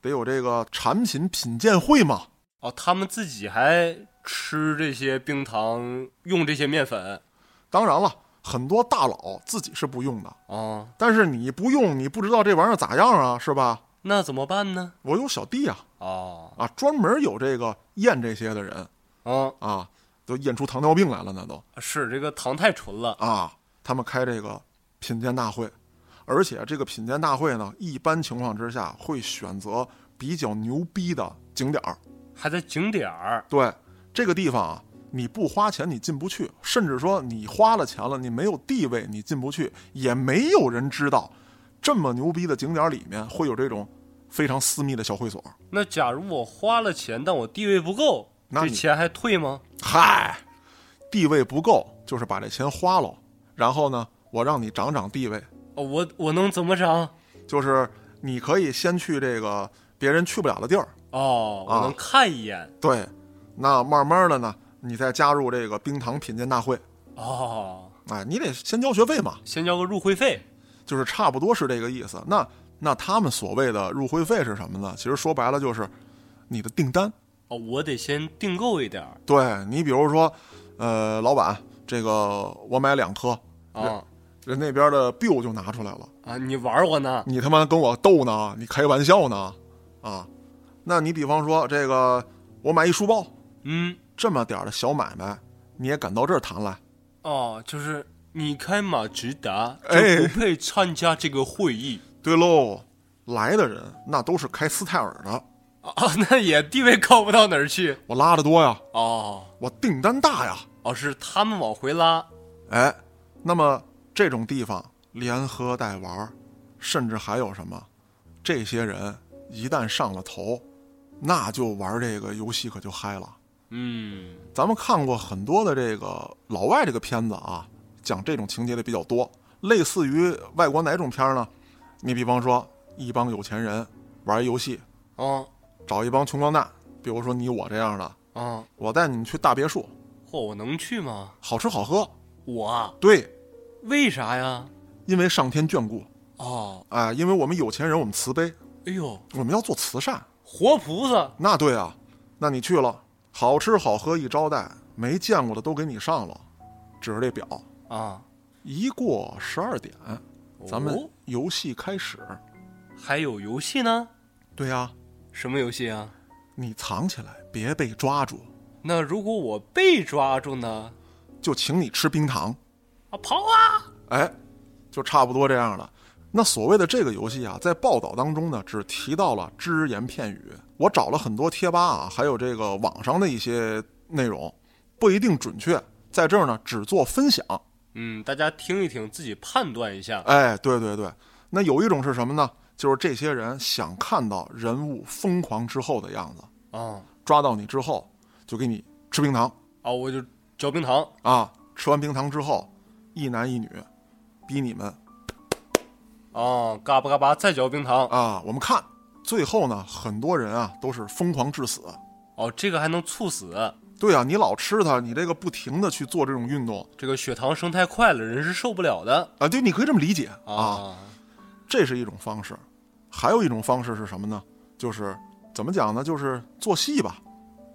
得有这个产品品鉴会嘛。哦，他们自己还吃这些冰糖，用这些面粉，当然了，很多大佬自己是不用的，啊，但是你不用，你不知道这玩意儿咋样啊，是吧？那怎么办呢？我有小弟啊，哦，啊，专门有这个验这些的人嗯，啊，都验出糖尿病来了，那都是这个糖太纯了，啊，他们开这个品鉴大会，而且这个品鉴大会呢，一般情况之下会选择比较牛逼的景点儿。还在景点儿。对这个地方啊，你不花钱你进不去，甚至说你花了钱了，你没有地位你进不去，也没有人知道这么牛逼的景点里面会有这种非常私密的小会所。那假如我花了钱，但我地位不够，那这钱还退吗？嗨，地位不够，就是把这钱花了，然后呢，我让你涨涨地位，哦，我我能怎么涨？就是你可以先去这个别人去不了的地儿，哦，我啊能看一眼。对，那慢慢的呢，你再加入这个冰糖品鉴大会，哦，哎，你得先交学费嘛，先交个入会费。就是差不多是这个意思。那那他们所谓的入会费是什么呢？其实说白了就是你的订单。哦，我得先订购一点儿对你比如说，呃，老板，这个我买两颗，啊人那边的 bill 就拿出来了。啊！你玩我呢？你他妈跟我斗呢？你开玩笑呢？啊？那你比方说这个，我买一书包，嗯，这么点儿的小买卖，你也敢到这儿谈来？哦，就是你开马直达哎就不配参加这个会议对喽，来的人那都是开斯泰尔的，啊，那也地位高不到哪儿去。我拉的多呀，哦我订单大呀。哦，是他们往回拉。哎，那么这种地方连喝带玩儿，甚至还有什么？这些人一旦上了头，那就玩这个游戏可就嗨了。嗯，咱们看过很多的这个老外这个片子啊，讲这种情节的比较多。类似于外国哪种片儿呢？你比方说一帮有钱人玩游戏，啊找一帮穷光蛋，比如说你我这样的，啊，我带你们去大别墅，嚯，我能去吗？好吃好喝。我啊对，为啥呀？因为上天眷顾，哦，哎，因为我们有钱人，我们慈悲，哎呦，我们要做慈善。活菩萨那对啊，那你去了，好吃好喝一招待，没见过的都给你上了，指着这表，啊！一过十二点，咱们哦游戏开始。还有游戏呢？对呀、什么游戏啊？你藏起来，别被抓住，那如果我被抓住呢？就请你吃冰糖。啊，跑啊！哎，就差不多这样了。那所谓的这个游戏啊，在报道当中呢，只提到了只言片语。我找了很多贴吧啊，还有这个网上的一些内容，不一定准确，在这儿呢只做分享。嗯，大家听一听，自己判断一下。哎，对对对，那有一种是什么呢？就是这些人想看到人物疯狂之后的样子，啊抓到你之后就给你吃冰糖啊，我就嚼冰糖。啊，吃完冰糖之后，一男一女逼你们啊，嘎巴嘎巴，再嚼冰糖。啊，我们看，最后呢，很多人啊都是疯狂致死。哦，这个还能猝死，对啊，你老吃它，你这个不停的去做这种运动这个血糖升太快了，人是受不了的啊，对，你可以这么理解啊，啊。这是一种方式。还有一种方式是什么呢？就是怎么讲呢？就是做戏吧，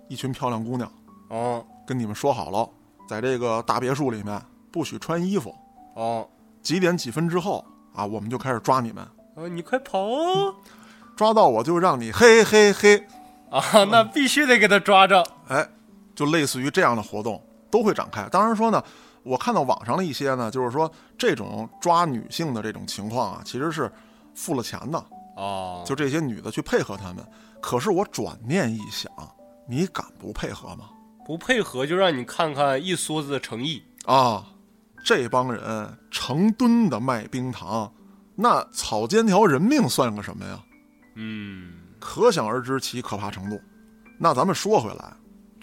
一群漂亮姑娘哦跟你们说好了，在这个大别墅里面不许穿衣服，哦，几点几分之后啊，我们就开始抓你们，哦，你快跑哦抓到我就让你嘿嘿嘿，啊！那必须得给他抓着。哎，就类似于这样的活动都会展开。当然说呢，我看到网上的一些呢，就是说这种抓女性的这种情况啊，其实是付了钱的，哦，就这些女的去配合他们。可是我转念一想，你敢不配合吗？不配合就让你看看一梭子的诚意。啊，这帮人成吨的卖冰糖，那草菅条人命算个什么呀？嗯，可想而知其可怕程度。那咱们说回来，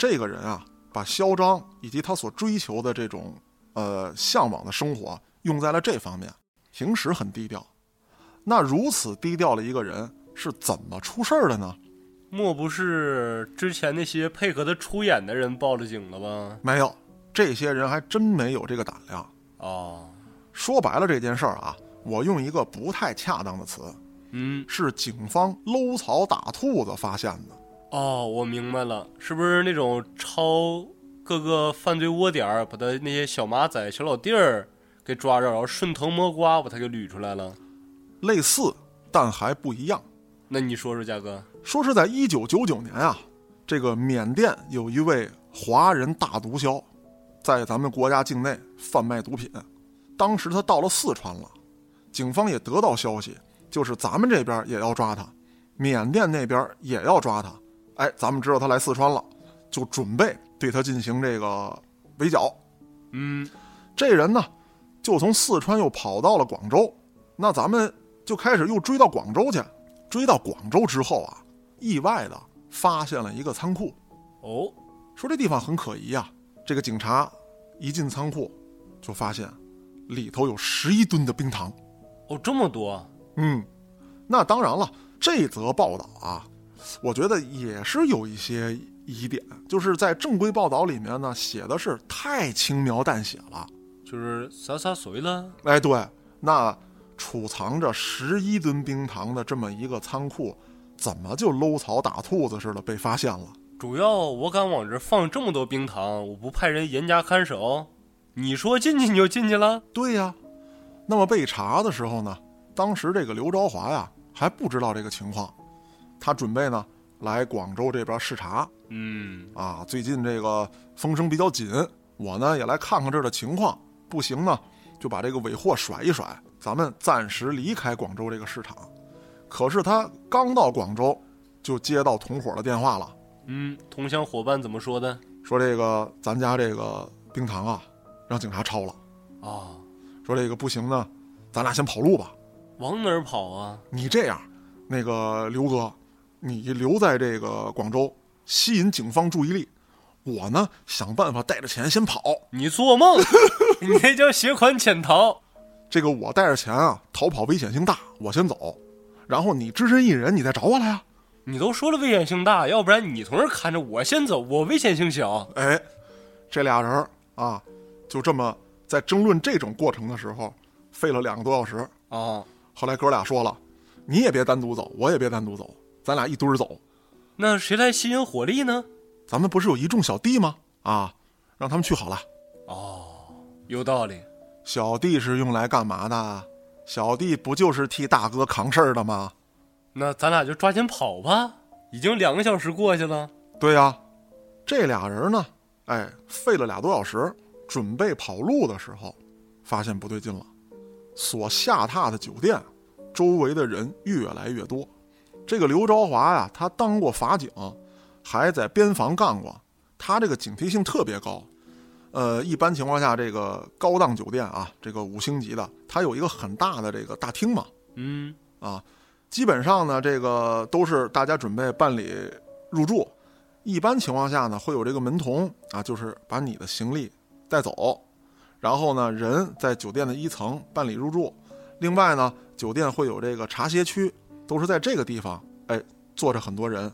这个人啊，把嚣张以及他所追求的这种呃向往的生活用在了这方面，平时很低调。那如此低调的一个人是怎么出事儿的呢？莫不是之前那些配合他出演的人报了警了吧？没有，这些人还真没有这个胆量。哦，说白了，这件事儿啊，我用一个不太恰当的词，嗯，是警方搂草打兔子发现的。哦，我明白了，是不是那种抄各个犯罪窝点儿，把他那些小马仔、小老弟儿给抓着，然后顺藤摸瓜把他给捋出来了？类似，但还不一样。那你说说，嘉哥？说是在一九九九年啊，这个缅甸有一位华人大毒枭，在咱们国家境内贩卖毒品。当时他到了四川了，警方也得到消息，就是咱们这边也要抓他，缅甸那边也要抓他。哎，咱们知道他来四川了，就准备对他进行这个围剿。嗯，这人呢，就从四川又跑到了广州。那咱们就开始又追到广州去。追到广州之后啊，意外的发现了一个仓库。哦，说这地方很可疑啊。这个警察一进仓库，就发现里头有十一吨的冰糖。哦，这么多。嗯，那当然了，这则报道啊，我觉得也是有一些疑点，就是在正规报道里面呢，写的是太轻描淡写了，就是洒洒水了。哎，对，那。储藏着十一吨冰糖的这么一个仓库，怎么就搂草打兔子似的被发现了？主要我敢往这放这么多冰糖，我不派人严加看守？你说进去你就进去了？对呀。那么被查的时候呢？当时这个刘朝华呀还不知道这个情况，他准备呢来广州这边视察。嗯啊，最近这个风声比较紧，我呢也来看看这儿的情况。不行呢，就把这个尾货甩一甩。咱们暂时离开广州这个市场，可是他刚到广州，就接到同伙的电话了。嗯，同乡伙伴怎么说的？说这个咱家这个冰糖啊，让警察抄了。啊，说这个不行呢，咱俩先跑路吧。往哪儿跑啊？你这样，那个刘哥，你留在这个广州，吸引警方注意力。我呢，想办法带着钱先跑。你做梦！<laughs> 你那叫携款潜逃。这个我带着钱啊，逃跑危险性大，我先走，然后你只身一人，你再找我来呀。你都说了危险性大，要不然你从这看着，我先走，我危险性小。哎，这俩人啊，就这么在争论这种过程的时候，费了两个多小时啊。后来哥俩说了，你也别单独走，我也别单独走，咱俩一堆儿走。那谁来吸引火力呢？咱们不是有一众小弟吗？啊，让他们去好了。哦，有道理。小弟是用来干嘛的？小弟不就是替大哥扛事儿的吗？那咱俩就抓紧跑吧！已经两个小时过去了。对呀，这俩人呢，哎，费了俩多小时，准备跑路的时候，发现不对劲了。所下榻的酒店，周围的人越来越多。这个刘朝华呀，他当过法警，还在边防干过，他这个警惕性特别高。呃，一般情况下，这个高档酒店啊，这个五星级的，它有一个很大的这个大厅嘛。嗯，啊，基本上呢，这个都是大家准备办理入住。一般情况下呢，会有这个门童啊，就是把你的行李带走，然后呢，人在酒店的一层办理入住。另外呢，酒店会有这个茶歇区，都是在这个地方，哎，坐着很多人。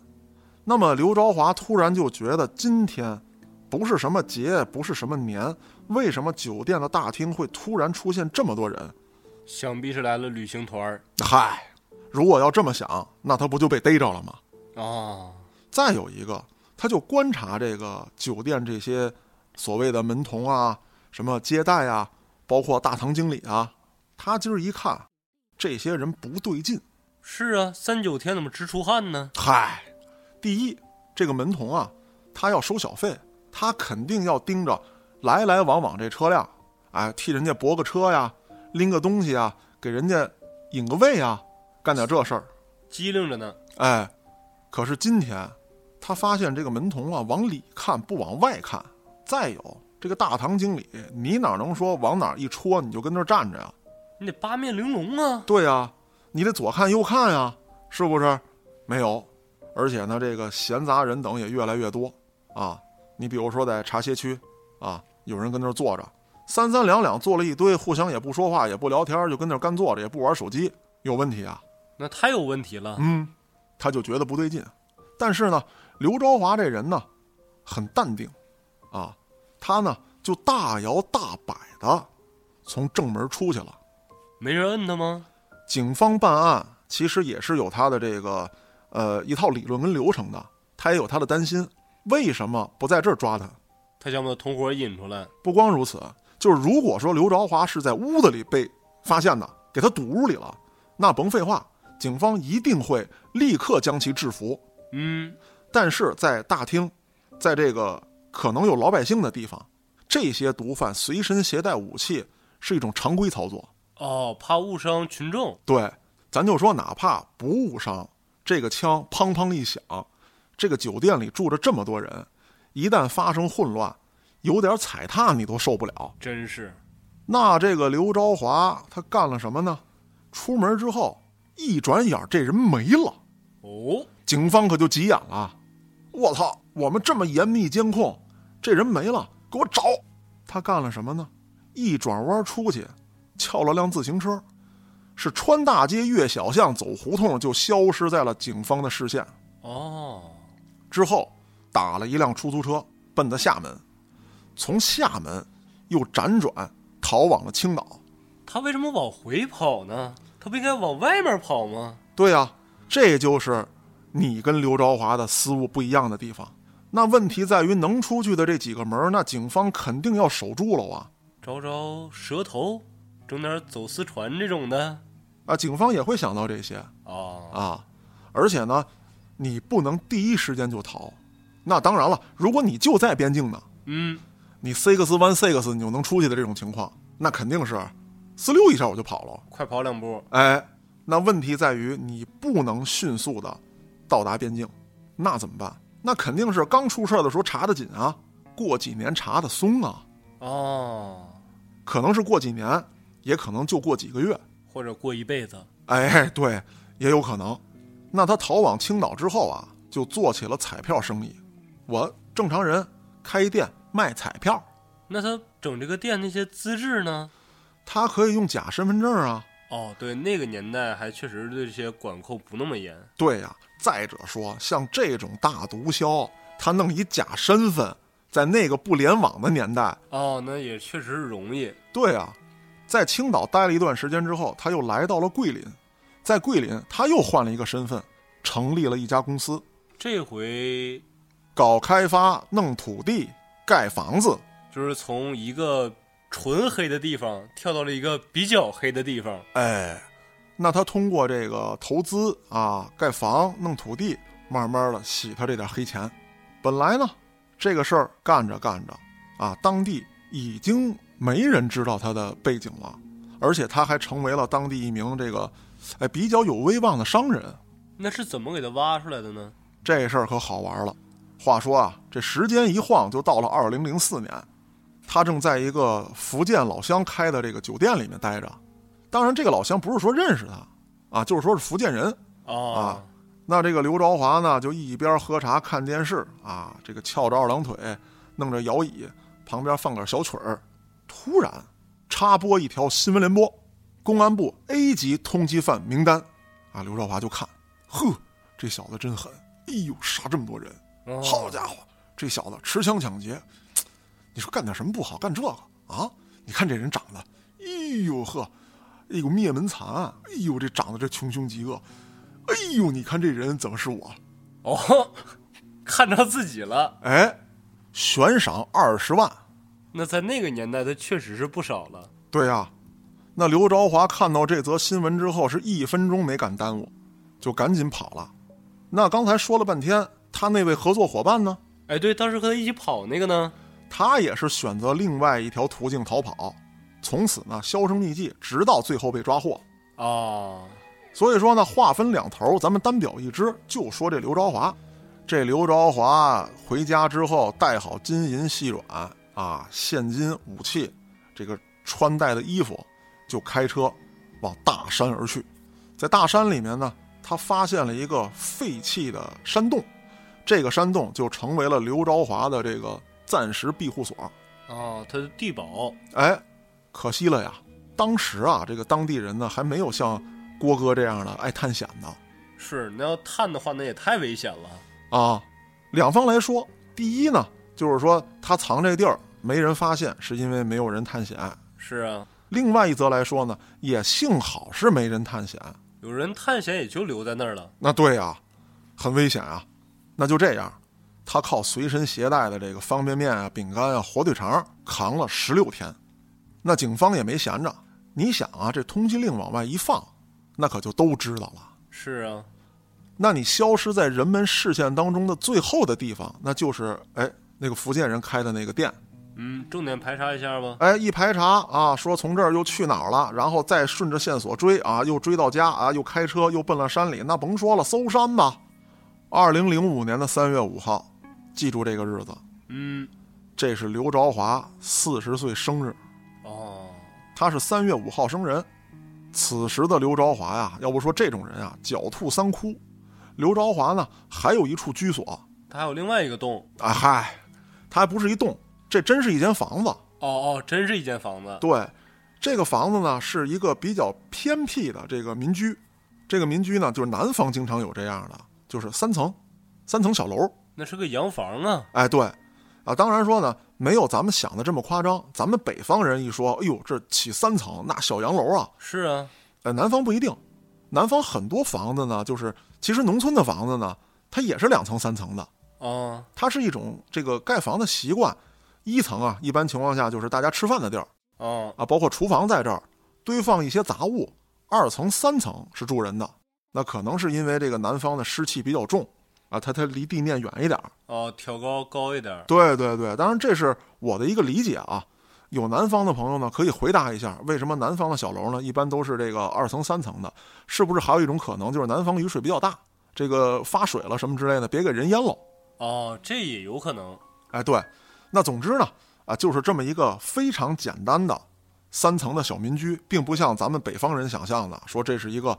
那么刘朝华突然就觉得今天。不是什么节，不是什么年，为什么酒店的大厅会突然出现这么多人？想必是来了旅行团儿。嗨，如果要这么想，那他不就被逮着了吗？啊！再有一个，他就观察这个酒店这些所谓的门童啊，什么接待啊，包括大堂经理啊，他今儿一看，这些人不对劲。是啊，三九天怎么直出汗呢？嗨，第一，这个门童啊，他要收小费。他肯定要盯着来来往往这车辆，哎，替人家泊个车呀，拎个东西啊，给人家引个位啊，干点这事儿，机灵着呢。哎，可是今天他发现这个门童啊，往里看不往外看。再有这个大堂经理，你哪能说往哪一戳你就跟那站着呀？你得八面玲珑啊。对呀，你得左看右看呀，是不是？没有，而且呢，这个闲杂人等也越来越多啊。你比如说在茶歇区，啊，有人跟那儿坐着，三三两两坐了一堆，互相也不说话，也不聊天，就跟那儿干坐着，也不玩手机，有问题啊？那太有问题了。嗯，他就觉得不对劲。但是呢，刘昭华这人呢，很淡定，啊，他呢就大摇大摆的从正门出去了。没人摁他吗？警方办案其实也是有他的这个呃一套理论跟流程的，他也有他的担心。为什么不在这儿抓他？他想把同伙引出来。不光如此，就是如果说刘朝华是在屋子里被发现的，给他堵屋里了，那甭废话，警方一定会立刻将其制服。嗯，但是在大厅，在这个可能有老百姓的地方，这些毒贩随身携带武器是一种常规操作。哦，怕误伤群众。对，咱就说哪怕不误伤，这个枪砰砰一响，这个酒店里住着这么多人，一旦发生混乱，有点踩踏你都受不了。真是，那这个刘朝华他干了什么呢？出门之后，一转眼这人没了。哦，警方可就急眼了，我操！我们这么严密监控，这人没了，给我找！他干了什么呢？一转弯出去，撬了辆自行车，是穿大街越小巷走胡同，就消失在了警方的视线。哦，之后打了一辆出租车，奔的厦门，从厦门又辗转逃往了青岛。他为什么往回跑呢？他不应该往外面跑吗？对呀、这就是你跟刘朝华的思路不一样的地方。那问题在于，能出去的这几个门，那警方肯定要守住了啊！招招蛇头，整点走私船这种的。啊，警方也会想到这些哦，啊。而且呢，你不能第一时间就逃。那当然了，如果你就在边境呢，嗯，你 six one six 你就能出去的这种情况，那肯定是四溜一下我就跑了。快跑两步。哎，那问题在于你不能迅速的到达边境，那怎么办？那肯定是刚出事的时候查的紧啊，过几年查的松啊，哦，可能是过几年，也可能就过几个月。或者过一辈子。哎，对，也有可能。那他逃往青岛之后啊，就做起了彩票生意。我正常人开店卖彩票，那他整这个店那些资质呢？他可以用假身份证啊。哦，对，那个年代还确实对这些管控不那么严。对呀、再者说，像这种大毒枭，他弄一假身份，在那个不联网的年代，哦，那也确实容易。对啊，在青岛待了一段时间之后，他又来到了桂林，在桂林他又换了一个身份，成立了一家公司，这回搞开发、弄土地、盖房子。就是从一个纯黑的地方跳到了一个比较黑的地方。哎，那他通过这个投资啊，盖房、弄土地，慢慢的洗他这点黑钱。本来呢，这个事儿干着干着啊，当地已经没人知道他的背景了，而且他还成为了当地一名这个哎比较有威望的商人。那是怎么给他挖出来的呢？这事儿可好玩了。话说啊，这时间一晃就到了二零零四年，他正在一个福建老乡开的这个酒店里面待着。当然，这个老乡不是说认识他啊，就是说是福建人。哦，啊那这个刘朝华呢，就一边喝茶看电视啊，这个翘着二郎腿，弄着摇椅，旁边放点小曲儿。突然插播一条新闻联播，公安部 A 级通缉犯名单啊，刘少华就看，呵，这小子真狠，哎呦，杀这么多人，哦好家伙，这小子持枪抢劫，你说干点什么不好，干这个啊？你看这人长得，哎呦呵，哎呦灭门惨案，哎呦这长得这穷凶极恶，哎呦你看这人怎么是我？哦，<laughs> 看着自己了。哎，悬赏二十万。那在那个年代，他确实是不少了。对呀、那刘朝华看到这则新闻之后，是一分钟没敢耽误，就赶紧跑了。那刚才说了半天，他那位合作伙伴呢？哎，对，当时和他一起跑那个呢？他也是选择另外一条途径逃跑，从此呢销声匿迹，直到最后被抓获。哦，所以说呢，话分两头，咱们单表一支，就说这刘朝华。这刘朝华回家之后，带好金银细软啊、现金、武器，这个穿戴的衣服，就开车往大山而去。在大山里面呢，他发现了一个废弃的山洞，这个山洞就成为了刘朝华的这个暂时庇护所。哦，他的地堡。哎，可惜了呀！当时啊，这个当地人呢还没有像郭哥这样的爱探险的是，那要探的话，那也太危险了。啊。两方来说，第一呢，就是说他藏这地儿没人发现，是因为没有人探险；是啊，另外一则来说呢，也幸好是没人探险。有人探险也就留在那儿了。那对呀、很危险啊。那就这样，他靠随身携带的这个方便面啊、饼干啊、火腿肠扛了十六天。那警方也没闲着，你想啊，这通缉令往外一放，那可就都知道了。是啊，那你消失在人们视线当中的最后的地方，那就是哎那个福建人开的那个店。嗯，重点排查一下吧。哎，一排查啊，说从这儿又去哪儿了，然后再顺着线索追啊，又追到家啊，又开车又奔了山里，那甭说了，搜山吧。二零零五年的三月五号，记住这个日子，嗯，这是刘朝华四十岁生日，哦，他是三月五号生人。此时的刘朝华呀，要不说这种人啊，狡兔三窟。刘朝华呢，还有一处居所，他还有另外一个洞。啊嗨，他还不是一栋，这真是一间房子。哦哦，真是一间房子。对，这个房子呢是一个比较偏僻的这个民居，这个民居呢就是南方经常有这样的，就是三层，三层小楼。那是个洋房啊。哎，对，啊，当然说呢，没有咱们想的这么夸张。咱们北方人一说，哎呦，这起三层，那小洋楼啊。是啊，呃，南方不一定，南方很多房子呢，就是其实农村的房子呢，它也是两层三层的，哦，它是一种这个盖房的习惯。一层啊，一般情况下就是大家吃饭的地儿哦，啊，包括厨房在这儿，堆放一些杂物。二层、三层是住人的，那可能是因为这个南方的湿气比较重啊，它它离地面远一点儿。哦，挑高高一点。对对对，当然这是我的一个理解啊。有南方的朋友呢，可以回答一下，为什么南方的小楼呢，一般都是这个二层、三层的？是不是还有一种可能，就是南方雨水比较大，这个发水了什么之类的，别给人淹了？哦，这也有可能。哎，对，那总之呢，啊，就是这么一个非常简单的三层的小民居，并不像咱们北方人想象的，说这是一个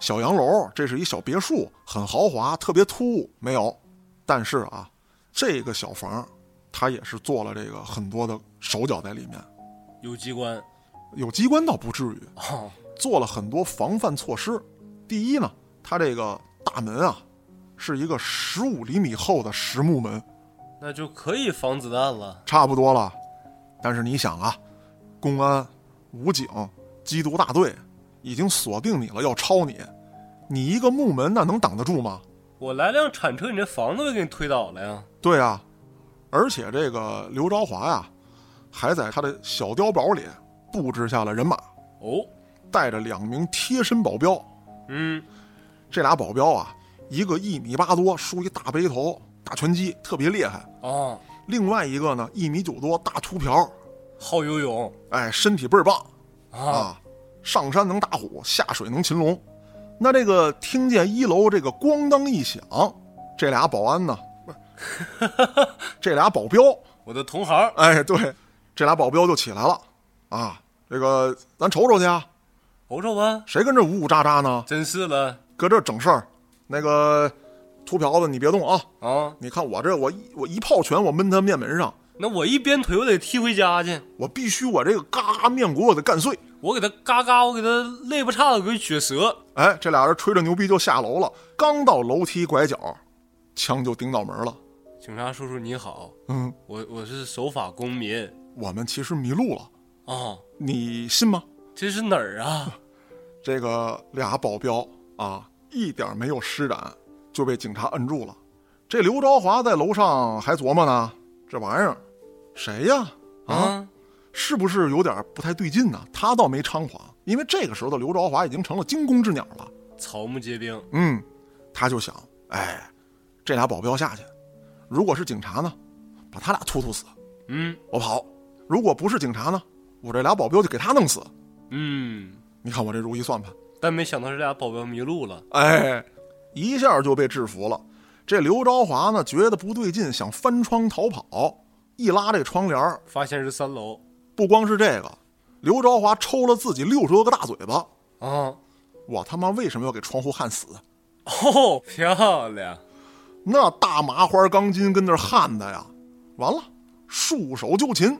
小洋楼，这是一小别墅，很豪华，特别突兀，没有。但是啊，这个小房，它也是做了这个很多的手脚在里面，有机关。有机关倒不至于，哦，做了很多防范措施。第一呢，它这个大门啊，是一个十五厘米厚的实木门，那就可以防子弹了。差不多了。但是你想啊，公安、武警、缉毒大队已经锁定你了，要抄你，你一个木门那能挡得住吗？我来辆铲车，你这房子都给你推倒了呀！对啊，而且这个刘朝华呀，还在他的小碉堡里布置下了人马，哦，带着两名贴身保镖。嗯，这俩保镖啊，一个一米八多，梳一大背头，打拳击，特别厉害；哦，另外一个呢，一米九多，大秃瓢，好游泳。哎，身体倍儿棒。啊！啊，上山能打虎，下水能擒龙。那这个听见一楼这个咣当一响，这俩保安呢，不 <laughs> 是这俩保镖，我的同行，哎，对，这俩保镖就起来了。啊，这个咱瞅瞅去啊，瞅瞅吧，谁跟这呜呜喳喳呢？真是了搁这整事儿，那个秃瓢子你别动啊！啊！你看我这我一我一炮拳我闷他面门上，那我一鞭腿，我得踢回家去，我必须我这个嘎嘎面骨我得干碎。我给他嘎嘎，我给他肋巴叉子给撅折。哎，这俩人吹着牛逼就下楼了，刚到楼梯拐角，枪就顶脑门了。警察叔叔你好，嗯，我我是守法公民我们其实迷路了，啊，你信吗？这是哪儿啊？<laughs> 这个俩保镖啊，一点没有施展，就被警察摁住了。这刘朝华在楼上还琢磨呢，这玩意儿谁呀？啊，啊，是不是有点不太对劲呢？他倒没猖狂，因为这个时候的刘朝华已经成了惊弓之鸟了。草木皆兵。嗯，他就想，哎，这俩保镖下去，如果是警察呢，把他俩突突死，嗯我跑；如果不是警察呢，我这俩保镖就给他弄死。嗯，你看我这如意算盘，但没想到这俩保镖迷路了。哎，一下就被制服了。这刘昭华呢，觉得不对劲，想翻窗逃跑，一拉这窗帘儿发现是三楼不光是这个，刘昭华抽了自己六十多个大嘴巴。啊。我他妈为什么要给窗户焊死？哦，漂亮！那大麻花钢筋跟那焊的呀！完了，束手就擒。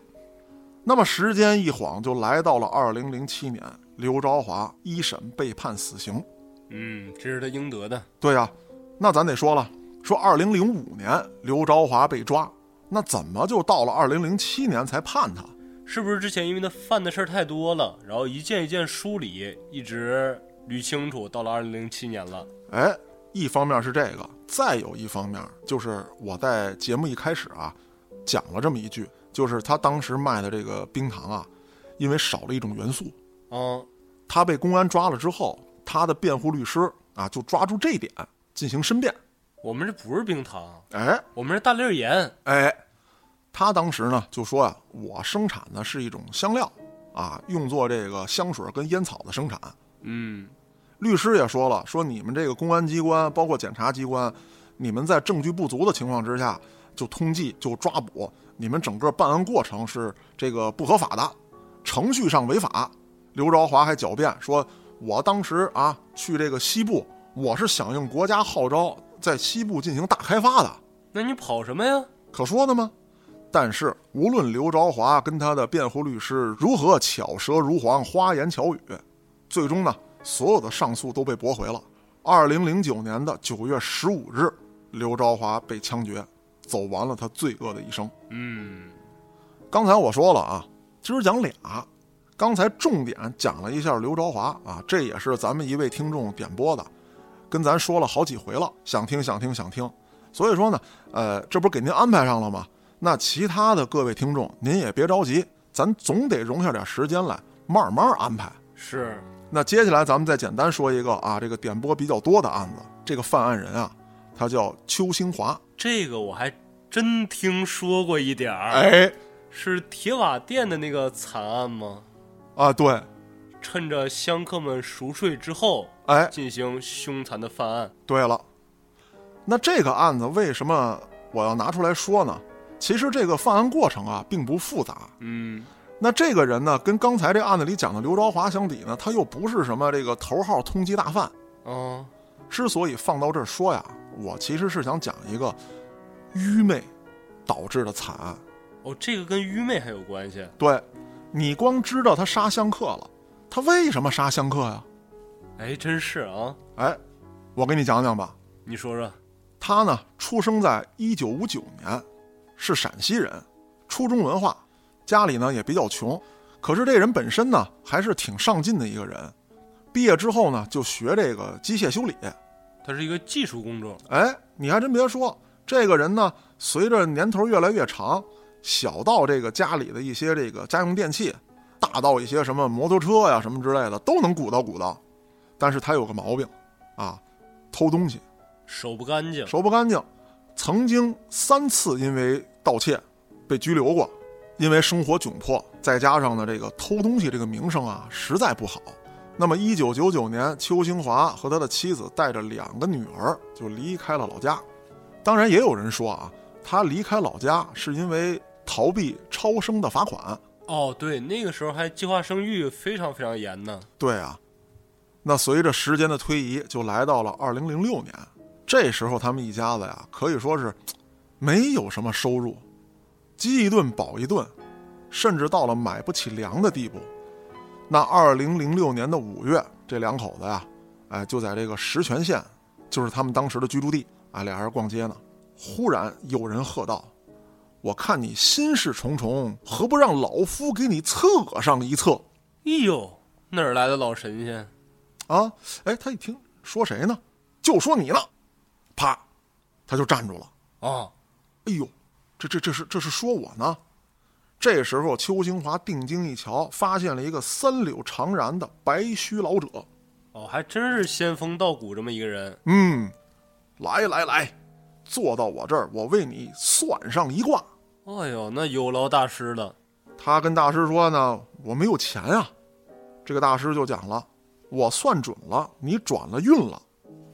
那么时间一晃就来到了二零零七年，刘朝华一审被判死刑。嗯，这是他应得的。对呀、那咱得说了，说二零零五年刘朝华被抓，那怎么就到了二零零七年才判他？是不是之前因为他犯的事儿太多了，然后一件一件梳理，一直捋清楚，到了二零零七年了。哎，一方面是这个，再有一方面就是我在节目一开始啊讲了这么一句，就是他当时卖的这个冰糖啊，因为少了一种元素，啊，他被公安抓了之后，他的辩护律师啊就抓住这一点进行申辩。我们这不是冰糖，哎我们是大粒盐。哎，他当时呢就说啊、我生产的是一种香料啊，用作这个香水跟烟草的生产。嗯，律师也说了，说你们这个公安机关，包括检察机关，你们在证据不足的情况之下就通缉就抓捕，你们整个办案过程是这个不合法的，程序上违法。刘朝华还狡辩说，我当时啊去这个西部，我是响应国家号召，在西部进行大开发的，那你跑什么呀？可说的吗？但是无论刘朝华跟他的辩护律师如何巧舌如簧、花言巧语，最终呢，所有的上诉都被驳回了。二零零九年的九月十五日，刘朝华被枪决，走完了他罪恶的一生。嗯，刚才我说了啊，今儿讲俩。刚才重点讲了一下刘朝华啊，这也是咱们一位听众点播的，跟咱说了好几回了，想听想听想听。所以说呢，呃，这不是给您安排上了吗？那其他的各位听众，您也别着急，咱总得容下点时间来，慢慢安排。是，那接下来咱们再简单说一个啊，这个点播比较多的案子，这个犯案人啊，他叫邱兴华。这个我还真听说过一点儿。哎，是铁瓦店的那个惨案吗？啊，对，趁着香客们熟睡之后，哎，进行凶残的犯案。对了，那这个案子为什么我要拿出来说呢？其实这个犯案过程啊，并不复杂。嗯，那这个人呢，跟刚才这案子里讲的刘朝华相比呢，他又不是什么这个头号通缉大犯。哦，之所以放到这儿说呀，我其实是想讲一个愚昧导致的惨案。哦，这个跟愚昧还有关系。对，你光知道他杀香客了，他为什么杀香客呀？哎，真是啊！哎，我给你讲讲吧。你说说。他呢，出生在一九五九年，是陕西人，初中文化，家里呢也比较穷，可是这人本身呢还是挺上进的一个人。毕业之后呢，就学这个机械修理。他是一个技术工种。哎，你还真别说，这个人呢，随着年头越来越长，小到这个家里的一些这个家用电器，大到一些什么摩托车呀什么之类的，都能鼓捣鼓捣。但是他有个毛病，啊，偷东西。手不干净，手不干净，曾经三次因为盗窃被拘留过，因为生活窘迫，再加上呢这个偷东西这个名声啊实在不好。那么一九九九年，邱兴华和他的妻子带着两个女儿就离开了老家。当然，也有人说啊，他离开老家是因为逃避超生的罚款。哦，对，那个时候还计划生育非常非常严呢。对啊，那随着时间的推移，就来到了二零零六年。这时候，他们一家子呀，可以说是没有什么收入，饥一顿饱一顿，甚至到了买不起粮的地步。那二零零六年的五月，这两口子呀，哎，就在这个石泉县，就是他们当时的居住地，哎，俩人逛街呢，忽然有人喝道：“我看你心事重重，何不让老夫给你测上一测？”哎呦，哪儿来的老神仙？啊，哎，他一听说谁呢？就说你呢。啪，他就站住了。啊，哎呦，这这这是这是说我呢？这时候，邱兴华定睛一瞧，发现了一个三绺长髯的白须老者。哦，还真是仙风道骨这么一个人。嗯，来来来，坐到我这儿，我为你算上一卦。哎呦，那有劳大师了。他跟大师说呢，我没有钱啊。这个大师就讲了，我算准了，你转了运了。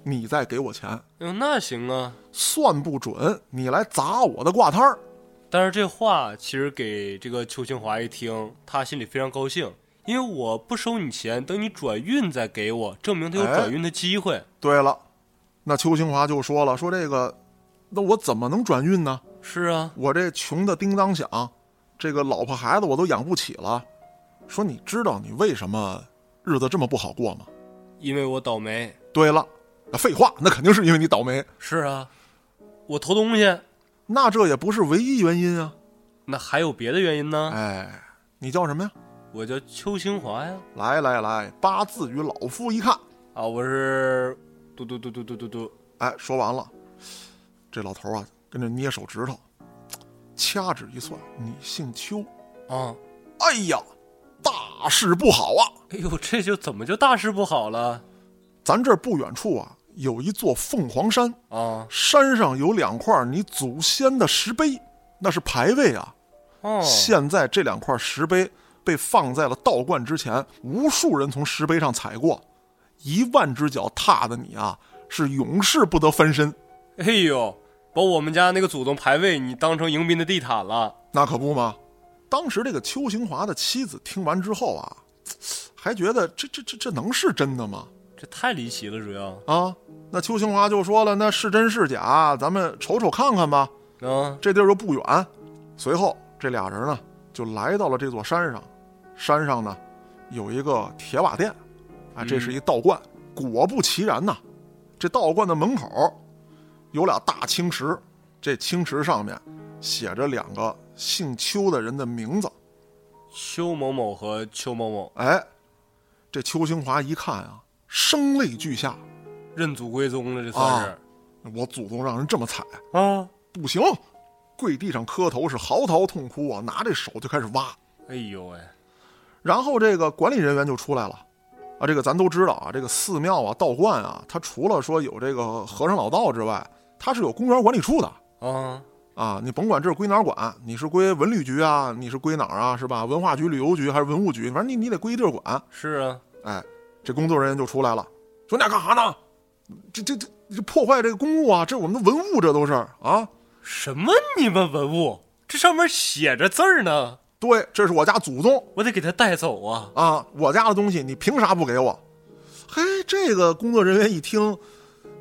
你再给我钱，哟，那行啊。算不准，你来砸我的卦摊儿。但是这话其实给这个邱清华一听，他心里非常高兴，因为我不收你钱，等你转运再给我，证明他有转运的机会。哎、对了，那邱清华就说了，说这个，那我怎么能转运呢？是啊，我这穷的叮当响，这个老婆孩子我都养不起了。说你知道你为什么日子这么不好过吗？因为我倒霉。对了。废话，那肯定是因为你倒霉。是啊，我偷东西，那这也不是唯一原因啊。那还有别的原因呢？哎，你叫什么呀？我叫邱清华呀。来来来，八字与老夫一看啊，我是嘟嘟嘟嘟嘟嘟嘟。哎，说完了，这老头啊，跟着捏手指头，掐指一算，你姓邱啊。哎呀，大事不好啊！哎呦，这就怎么就大事不好了？咱这儿不远处啊，有一座凤凰山啊，山上有两块你祖先的石碑。那是牌位啊。哦，现在这两块石碑被放在了道观之前，无数人从石碑上踩过，一万只脚踏的你啊，是永世不得翻身。<laughs> 哎呦，把我们家那个祖宗牌位你当成迎宾的地毯了。那可不嘛！当时这个邱兴华的妻子听完之后啊，<tsk> 还觉得这这这这能是真的吗？这太离奇了，主要啊，那邱兴华就说了，那是真是假，咱们瞅瞅看看吧。啊，这地儿又不远。随后这俩人呢就来到了这座山上，山上呢有一个铁瓦店，啊，这是一道观。果不其然呐，这道观的门口有俩大青石，这青石上面写着两个姓邱的人的名字。邱某某和邱某某哎，这邱兴华一看啊，声泪俱下，认祖归宗了，这算是我祖宗让人这么踩，啊。不行，跪地上磕头是嚎啕痛哭啊，拿这手就开始挖。哎呦喂，然后这个管理人员就出来了，啊，这个咱都知道啊，这个寺庙啊、道观啊，它除了说有这个和尚老道之外，它是有公园管理处的啊，啊。你甭管这是归哪儿管，你是归文旅局啊，你是归哪儿啊，是吧？文化局、旅游局还是文物局，反正你你得归一地儿管。是啊，哎，这工作人员就出来了，说你俩干啥呢？这这这这破坏这个公物啊！这我们的文物，这都是啊。什么你们文物？这上面写着字儿呢，对，这是我家祖宗我得给他带走啊。啊，我家的东西，你凭啥不给我？嘿，这个工作人员一听，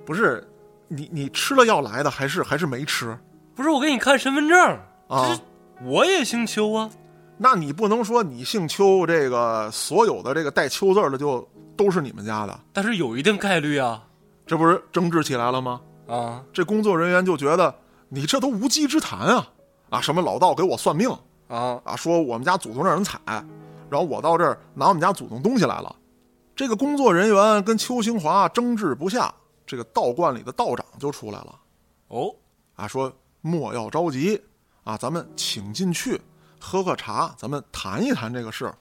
不是你你吃了药来的，还是还是没吃不是我给你看身份证，啊？我也姓邱啊。那你不能说你姓邱，这个所有的这个带邱字儿的就都是你们家的，但是有一定概率啊这不是争执起来了吗？啊这工作人员就觉得你这都无稽之谈啊！啊，什么老道给我算命啊！啊，说我们家祖宗让人踩，然后我到这儿拿我们家祖宗东西来了。这个工作人员跟邱兴华争执不下，这个道观里的道长就出来了哦，啊，说莫要着急啊，咱们请进去喝喝茶，咱们谈一谈这个事。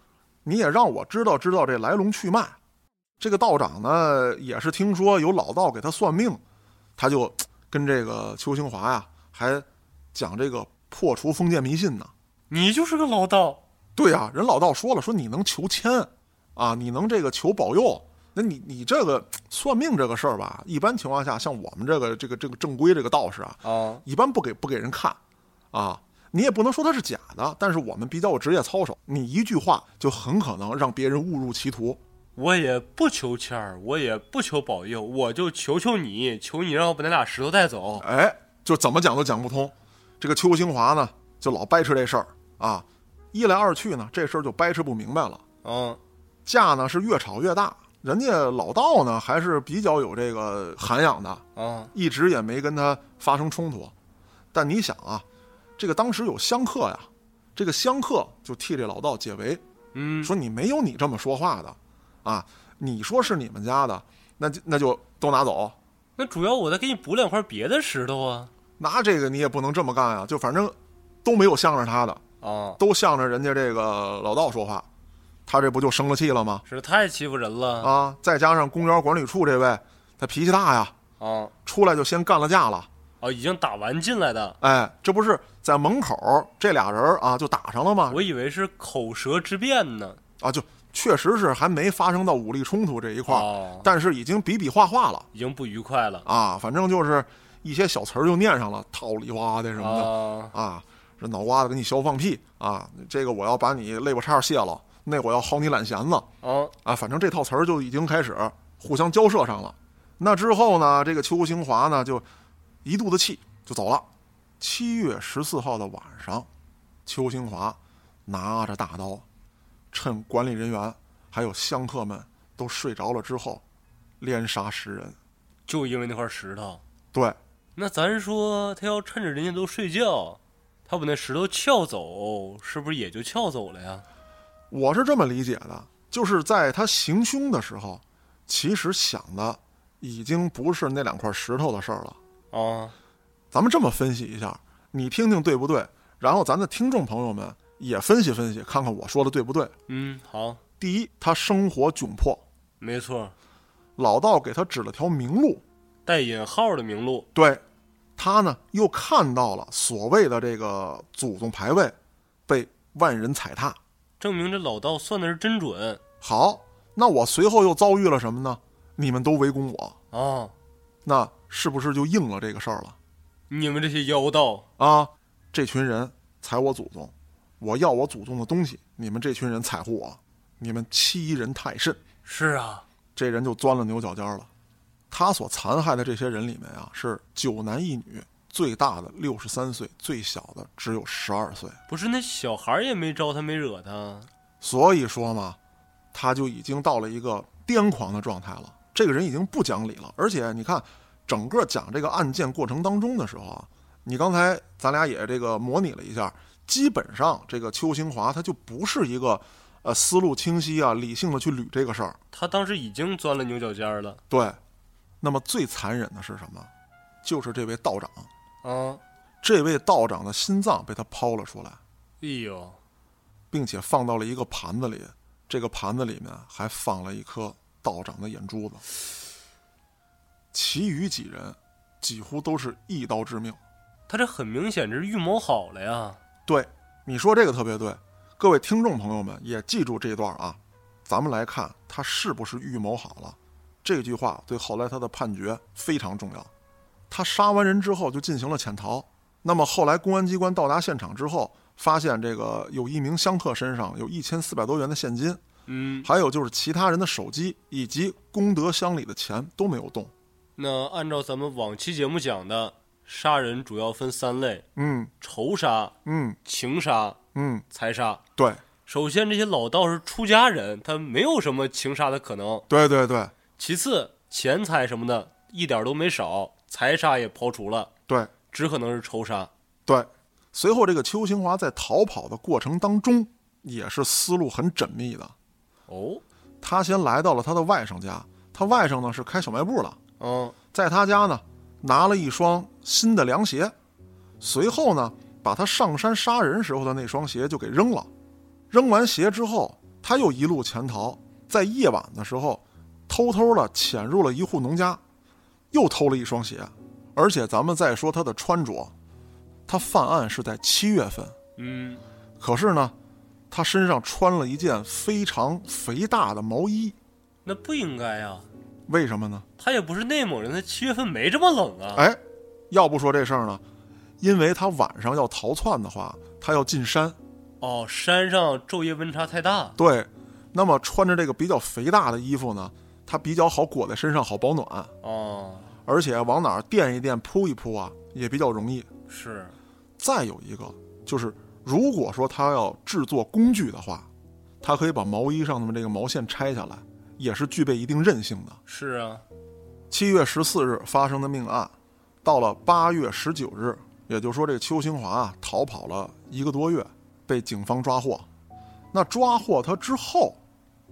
你也让我知道知道这来龙去脉。这个道长呢，也是听说有老道给他算命，他就跟这个邱兴华呀，还讲这个破除封建迷信呢。你就是个老道对呀、人老道说了，说你能求签，啊，你能这个求保佑，那你你这个算命这个事儿吧，一般情况下，像我们这个这个这个正规这个道士啊，啊！一般不给不给人看，啊，你也不能说它是假的，但是我们比较有职业操守，你一句话就很可能让别人误入歧途。我也不求签儿，我也不求保佑，我就求求你，求你让我把那俩石头带走。哎，就怎么讲都讲不通。这个邱兴华呢，就老掰扯这事儿啊，一来二去呢，这事儿就掰扯不明白了。嗯，架呢是越吵越大，人家老道呢还是比较有这个涵养的，啊，一直也没跟他发生冲突。但你想啊，这个当时有香客呀，这个香客就替这老道解围，嗯，说你没有你这么说话的，啊，你说是你们家的，那就那就都拿走，那主要我再给你补两块别的石头啊。拿这个你也不能这么干啊，就反正都没有向着他的，啊，都向着人家这个老道说话，他这不就生了气了吗？是太欺负人了啊，再加上公园管理处这位，他脾气大呀，啊！出来就先干了架了。哦，已经打完进来的，哎，这不是在门口这俩人啊就打上了吗？我以为是口舌之辩呢。啊，就确实是还没发生到武力冲突这一块儿，哦，但是已经比比划划了已经不愉快了啊。反正就是一些小词儿就念上了，套里哇的什么的啊！啊，这脑瓜子给你削放屁啊，这个我要把你肋巴叉卸了，那我要薅你懒弦子啊，啊，反正这套词儿就已经开始互相交涉上了。那之后呢，这个邱兴华呢就一肚子气就走了。七月十四号的晚上，邱兴华拿着大刀，趁管理人员还有香客们都睡着了之后，连杀十人。就因为那块石头。对，那咱说他要趁着人家都睡觉，他把那石头撬走，是不是也就撬走了呀？我是这么理解的，就是在他行凶的时候，其实想的已经不是那两块石头的事儿了。啊，咱们这么分析一下，你听听对不对？然后咱的听众朋友们也分析分析，看看我说的对不对。嗯，好，第一，他生活窘迫，没错，老道给他指了条明路。带引号的明路对，他呢又看到了所谓的这个祖宗牌位被万人踩踏。证明这老道算的是真准好，那我随后又遭遇了什么呢？你们都围攻我，啊！那是不是就应了这个事儿了？你们这些妖道，啊，这群人踩我祖宗，我要我祖宗的东西，你们这群人踩护我，你们欺人太甚。是啊，这人就钻了牛角尖儿了。他所残害的这些人里面啊，是九男一女，最大的六十三岁，最小的只有十二岁。不是那小孩儿也没招他，没惹他，所以说嘛，他就已经到了一个癫狂的状态了。这个人已经不讲理了，而且你看，整个讲这个案件过程当中的时候啊，你刚才咱俩也这个模拟了一下，基本上这个邱兴华他就不是一个呃思路清晰啊、理性的去捋这个事儿。他当时已经钻了牛角尖儿了对，那么最残忍的是什么？就是这位道长，啊！这位道长的心脏被他抛了出来，哎呦，并且放到了一个盘子里，这个盘子里面还放了一颗道长的眼珠子。其余几人几乎都是一刀致命。他这很明显这是预谋好了呀！对，你说这个特别对，各位听众朋友们也记住这段啊。咱们来看他是不是预谋好了，这句话对后来他的判决非常重要。他杀完人之后就进行了潜逃。那么后来公安机关到达现场之后，发现这个有一名香客身上有一千四百多元的现金，嗯，还有就是其他人的手机以及功德箱里的钱都没有动。那按照咱们往期节目讲的，杀人主要分三类：嗯仇杀、嗯情杀、嗯，财杀。对首先，这些老道士出家人，他没有什么情杀的可能。对对对其次，钱财什么的一点都没少，财杀也刨除了，对只可能是仇杀。对。随后，这个邱兴华在逃跑的过程当中，也是思路很缜密的。哦，他先来到了他的外甥家，他外甥呢是开小卖部的，嗯，在他家呢拿了一双新的凉鞋，随后呢把他上山杀人时候的那双鞋就给扔了。扔完鞋之后，他又一路潜逃，在夜晚的时候偷偷的潜入了一户农家，又偷了一双鞋。而且咱们再说他的穿着，他犯案是在七月份，嗯，可是呢，他身上穿了一件非常肥大的毛衣，那不应该呀。为什么呢？他也不是内蒙人，他七月份没这么冷啊。哎，要不说这事儿呢，因为他晚上要逃窜的话，他要进山。哦，山上昼夜温差太大。对，那么穿着这个比较肥大的衣服呢，它比较好裹在身上，好保暖，哦，而且往哪儿垫一垫、铺一铺啊，也比较容易。是，再有一个就是，如果说他要制作工具的话，他可以把毛衣上的这个毛线拆下来，也是具备一定韧性的。是啊，七月十四日发生的命案，到了八月十九日，也就是说，这个邱兴华啊逃跑了一个多月，被警方抓获。那抓获他之后，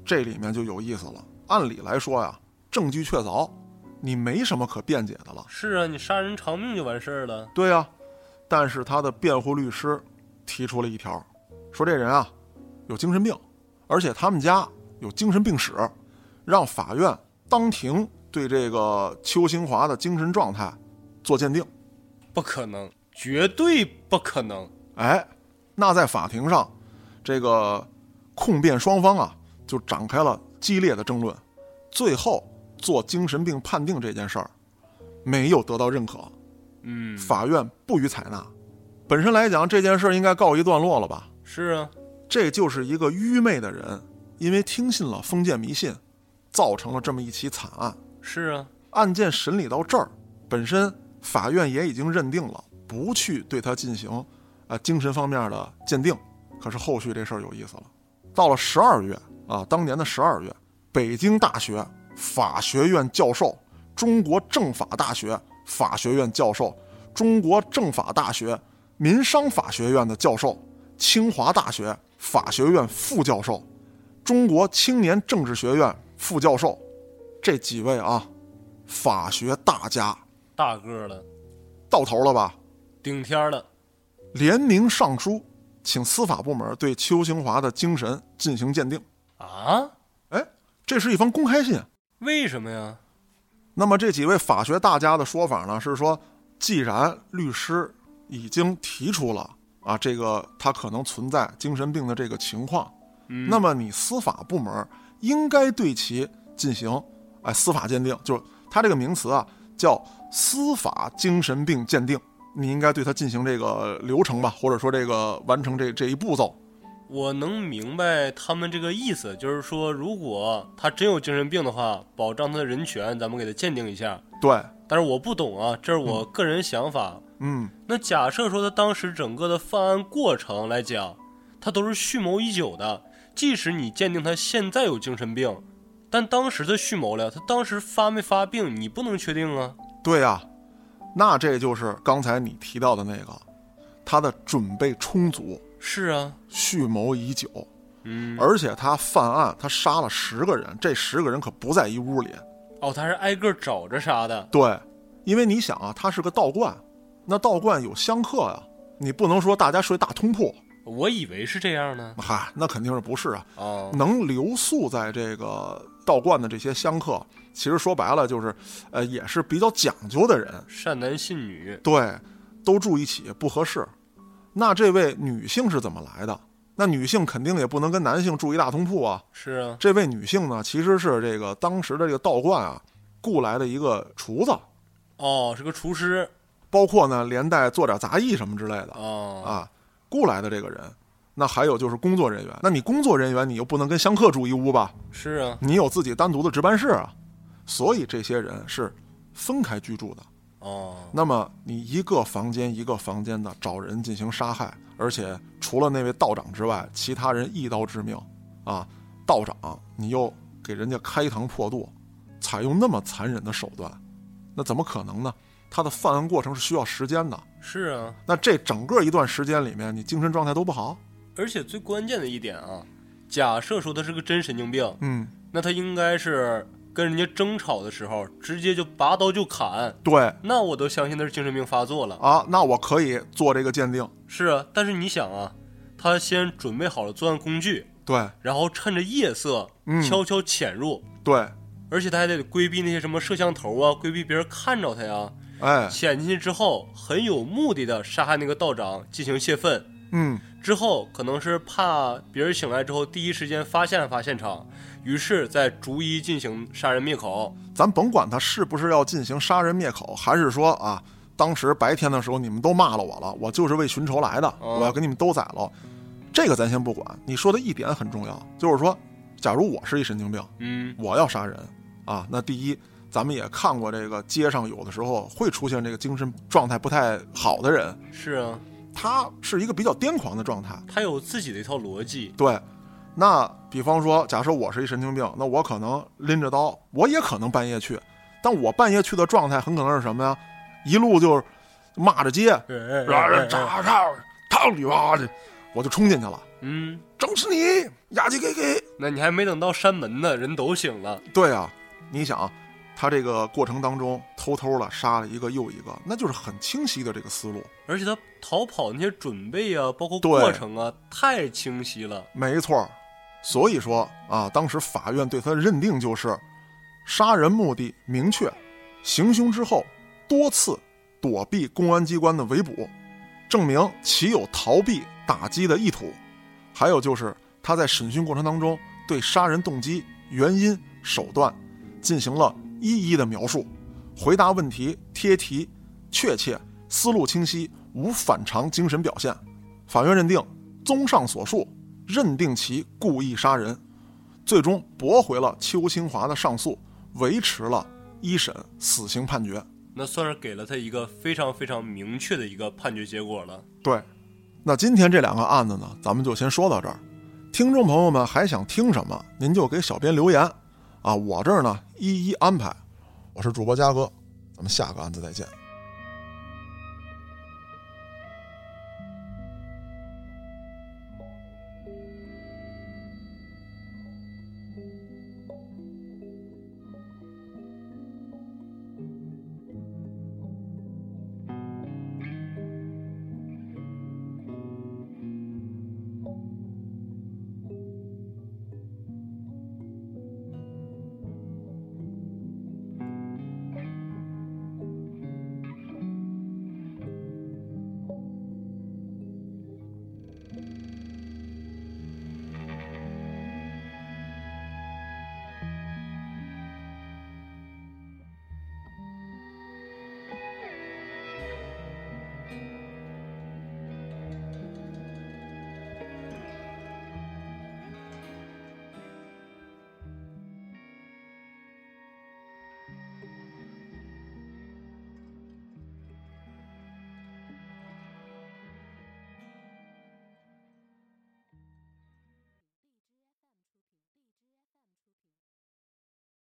这里面就有意思了。按理来说呀，证据确凿，你没什么可辩解的了。是啊，你杀人偿命就完事儿了。对呀、但是他的辩护律师提出了一条，说这人啊有精神病，而且他们家有精神病史，让法院当庭对这个邱兴华的精神状态做鉴定。不可能，绝对不可能。哎，那在法庭上，这个控辩双方啊就展开了激烈的争论，最后做精神病判定这件事儿没有得到认可，嗯，法院不予采纳。本身来讲，这件事儿应该告一段落了吧？是啊，这就是一个愚昧的人，因为听信了封建迷信，造成了这么一起惨案。是啊，案件审理到这儿，本身法院也已经认定了，不去对他进行啊、呃精神方面的鉴定。可是后续这事儿有意思了，到了十二月啊，当年的十二月，北京大学法学院教授、中国政法大学法学院教授、中国政法大学民商法学院的教授、清华大学法学院副教授、中国青年政治学院副教授，这几位啊，法学大家大个了，到头了吧？顶天儿了。联名上书，请司法部门对邱兴华的精神进行鉴定。啊？哎，这是一封公开信。为什么呀？那么这几位法学大家的说法呢，是说既然律师已经提出了啊，这个他可能存在精神病的这个情况，嗯那么你司法部门应该对其进行哎司法鉴定，就是他这个名词啊叫司法精神病鉴定，你应该对他进行这个流程吧，或者说这个完成这这一步骤。我能明白他们这个意思，就是说，如果他真有精神病的话，保障他的人权，咱们给他鉴定一下。对，但是我不懂啊，这是我个人想法。嗯，那假设说他当时整个的犯案过程来讲，他都是蓄谋已久的，即使你鉴定他现在有精神病，但当时他蓄谋了，他当时发没发病，你不能确定啊。对呀、那这就是刚才你提到的那个，他的准备充足，是啊，蓄谋已久，嗯，而且他犯案，他杀了十个人，这十个人可不在一屋里。哦，他是挨个找着杀的。对，因为你想啊，他是个道观，那道观有香客呀、你不能说大家睡大通铺，我以为是这样呢。嗨，那肯定是不是啊？哦，能留宿在这个道观的这些香客，其实说白了就是，呃，也是比较讲究的人，善男信女。对，都住一起不合适。那这位女性是怎么来的？那女性肯定也不能跟男性住一大通铺啊。是啊，这位女性呢，其实是这个当时的这个道观啊雇来的一个厨子，哦，是个厨师。包括呢连带做点杂役什么之类的哦，啊，雇来的这个人。那还有就是工作人员，那你工作人员你又不能跟香客住一屋吧？是啊，你有自己单独的值班室啊，所以这些人是分开居住的。哦，那么你一个房间一个房间的找人进行杀害，而且除了那位道长之外，其他人一刀致命，啊，道长你又给人家开膛破肚，采用那么残忍的手段，那怎么可能呢？他的犯案过程是需要时间的，是啊，那这整个一段时间里面，你精神状态都不好，而且最关键的一点啊，假设说他是个真神经病，嗯，那他应该是跟人家争吵的时候，直接就拔刀就砍，对那我都相信他是精神病发作了。啊，那我可以做这个鉴定，是啊，但是你想啊，他先准备好了作案工具，对然后趁着夜色嗯悄悄潜入，对，而且他还得规避那些什么摄像头啊，规避别人看着他呀。哎，潜进去之后，很有目的的杀害那个道长进行泄愤，嗯，之后可能是怕别人醒来之后第一时间发现案发现场，于是再逐一进行杀人灭口。咱甭管他是不是要进行杀人灭口，还是说啊，当时白天的时候你们都骂了我了，我就是为寻仇来的，哦我要给你们都宰了。这个咱先不管，你说的一点很重要，就是说，假如我是一神经病，嗯，我要杀人啊，那第一，咱们也看过这个街上有的时候会出现这个精神状态不太好的人，是啊，他是一个比较癫狂的状态。他有自己的一套逻辑。对，那比方说，假设我是一神经病，那我可能拎着刀，我也可能半夜去，但我半夜去的状态很可能是什么呀？一路就是骂着街，哎哎哎哎炸炸，操你妈的，我就冲进去了，嗯，整死你，呀唧给给。那你还没等到山门呢，人都醒了。对啊，你想，他这个过程当中偷偷的杀了一个又一个，那就是很清晰的这个思路。而且他逃跑那些准备啊，包括过程啊，太清晰了。没错儿，所以说啊，当时法院对他的认定就是杀人目的明确，行凶之后多次躲避公安机关的围捕，证明其有逃避打击的意图。还有就是他在审讯过程当中对杀人动机、原因、手段进行了一一的描述，回答问题贴题、确切，思路清晰，无反常精神表现。法院认定，综上所述，认定其故意杀人，最终驳回了邱清华的上诉，维持了一审死刑判决。那算是给了他一个非常非常明确的一个判决结果了。对，那今天这两个案子呢，咱们就先说到这儿。听众朋友们还想听什么，您就给小编留言，啊，我这儿呢一一安排。我是主播嘉哥，咱们下个案子再见。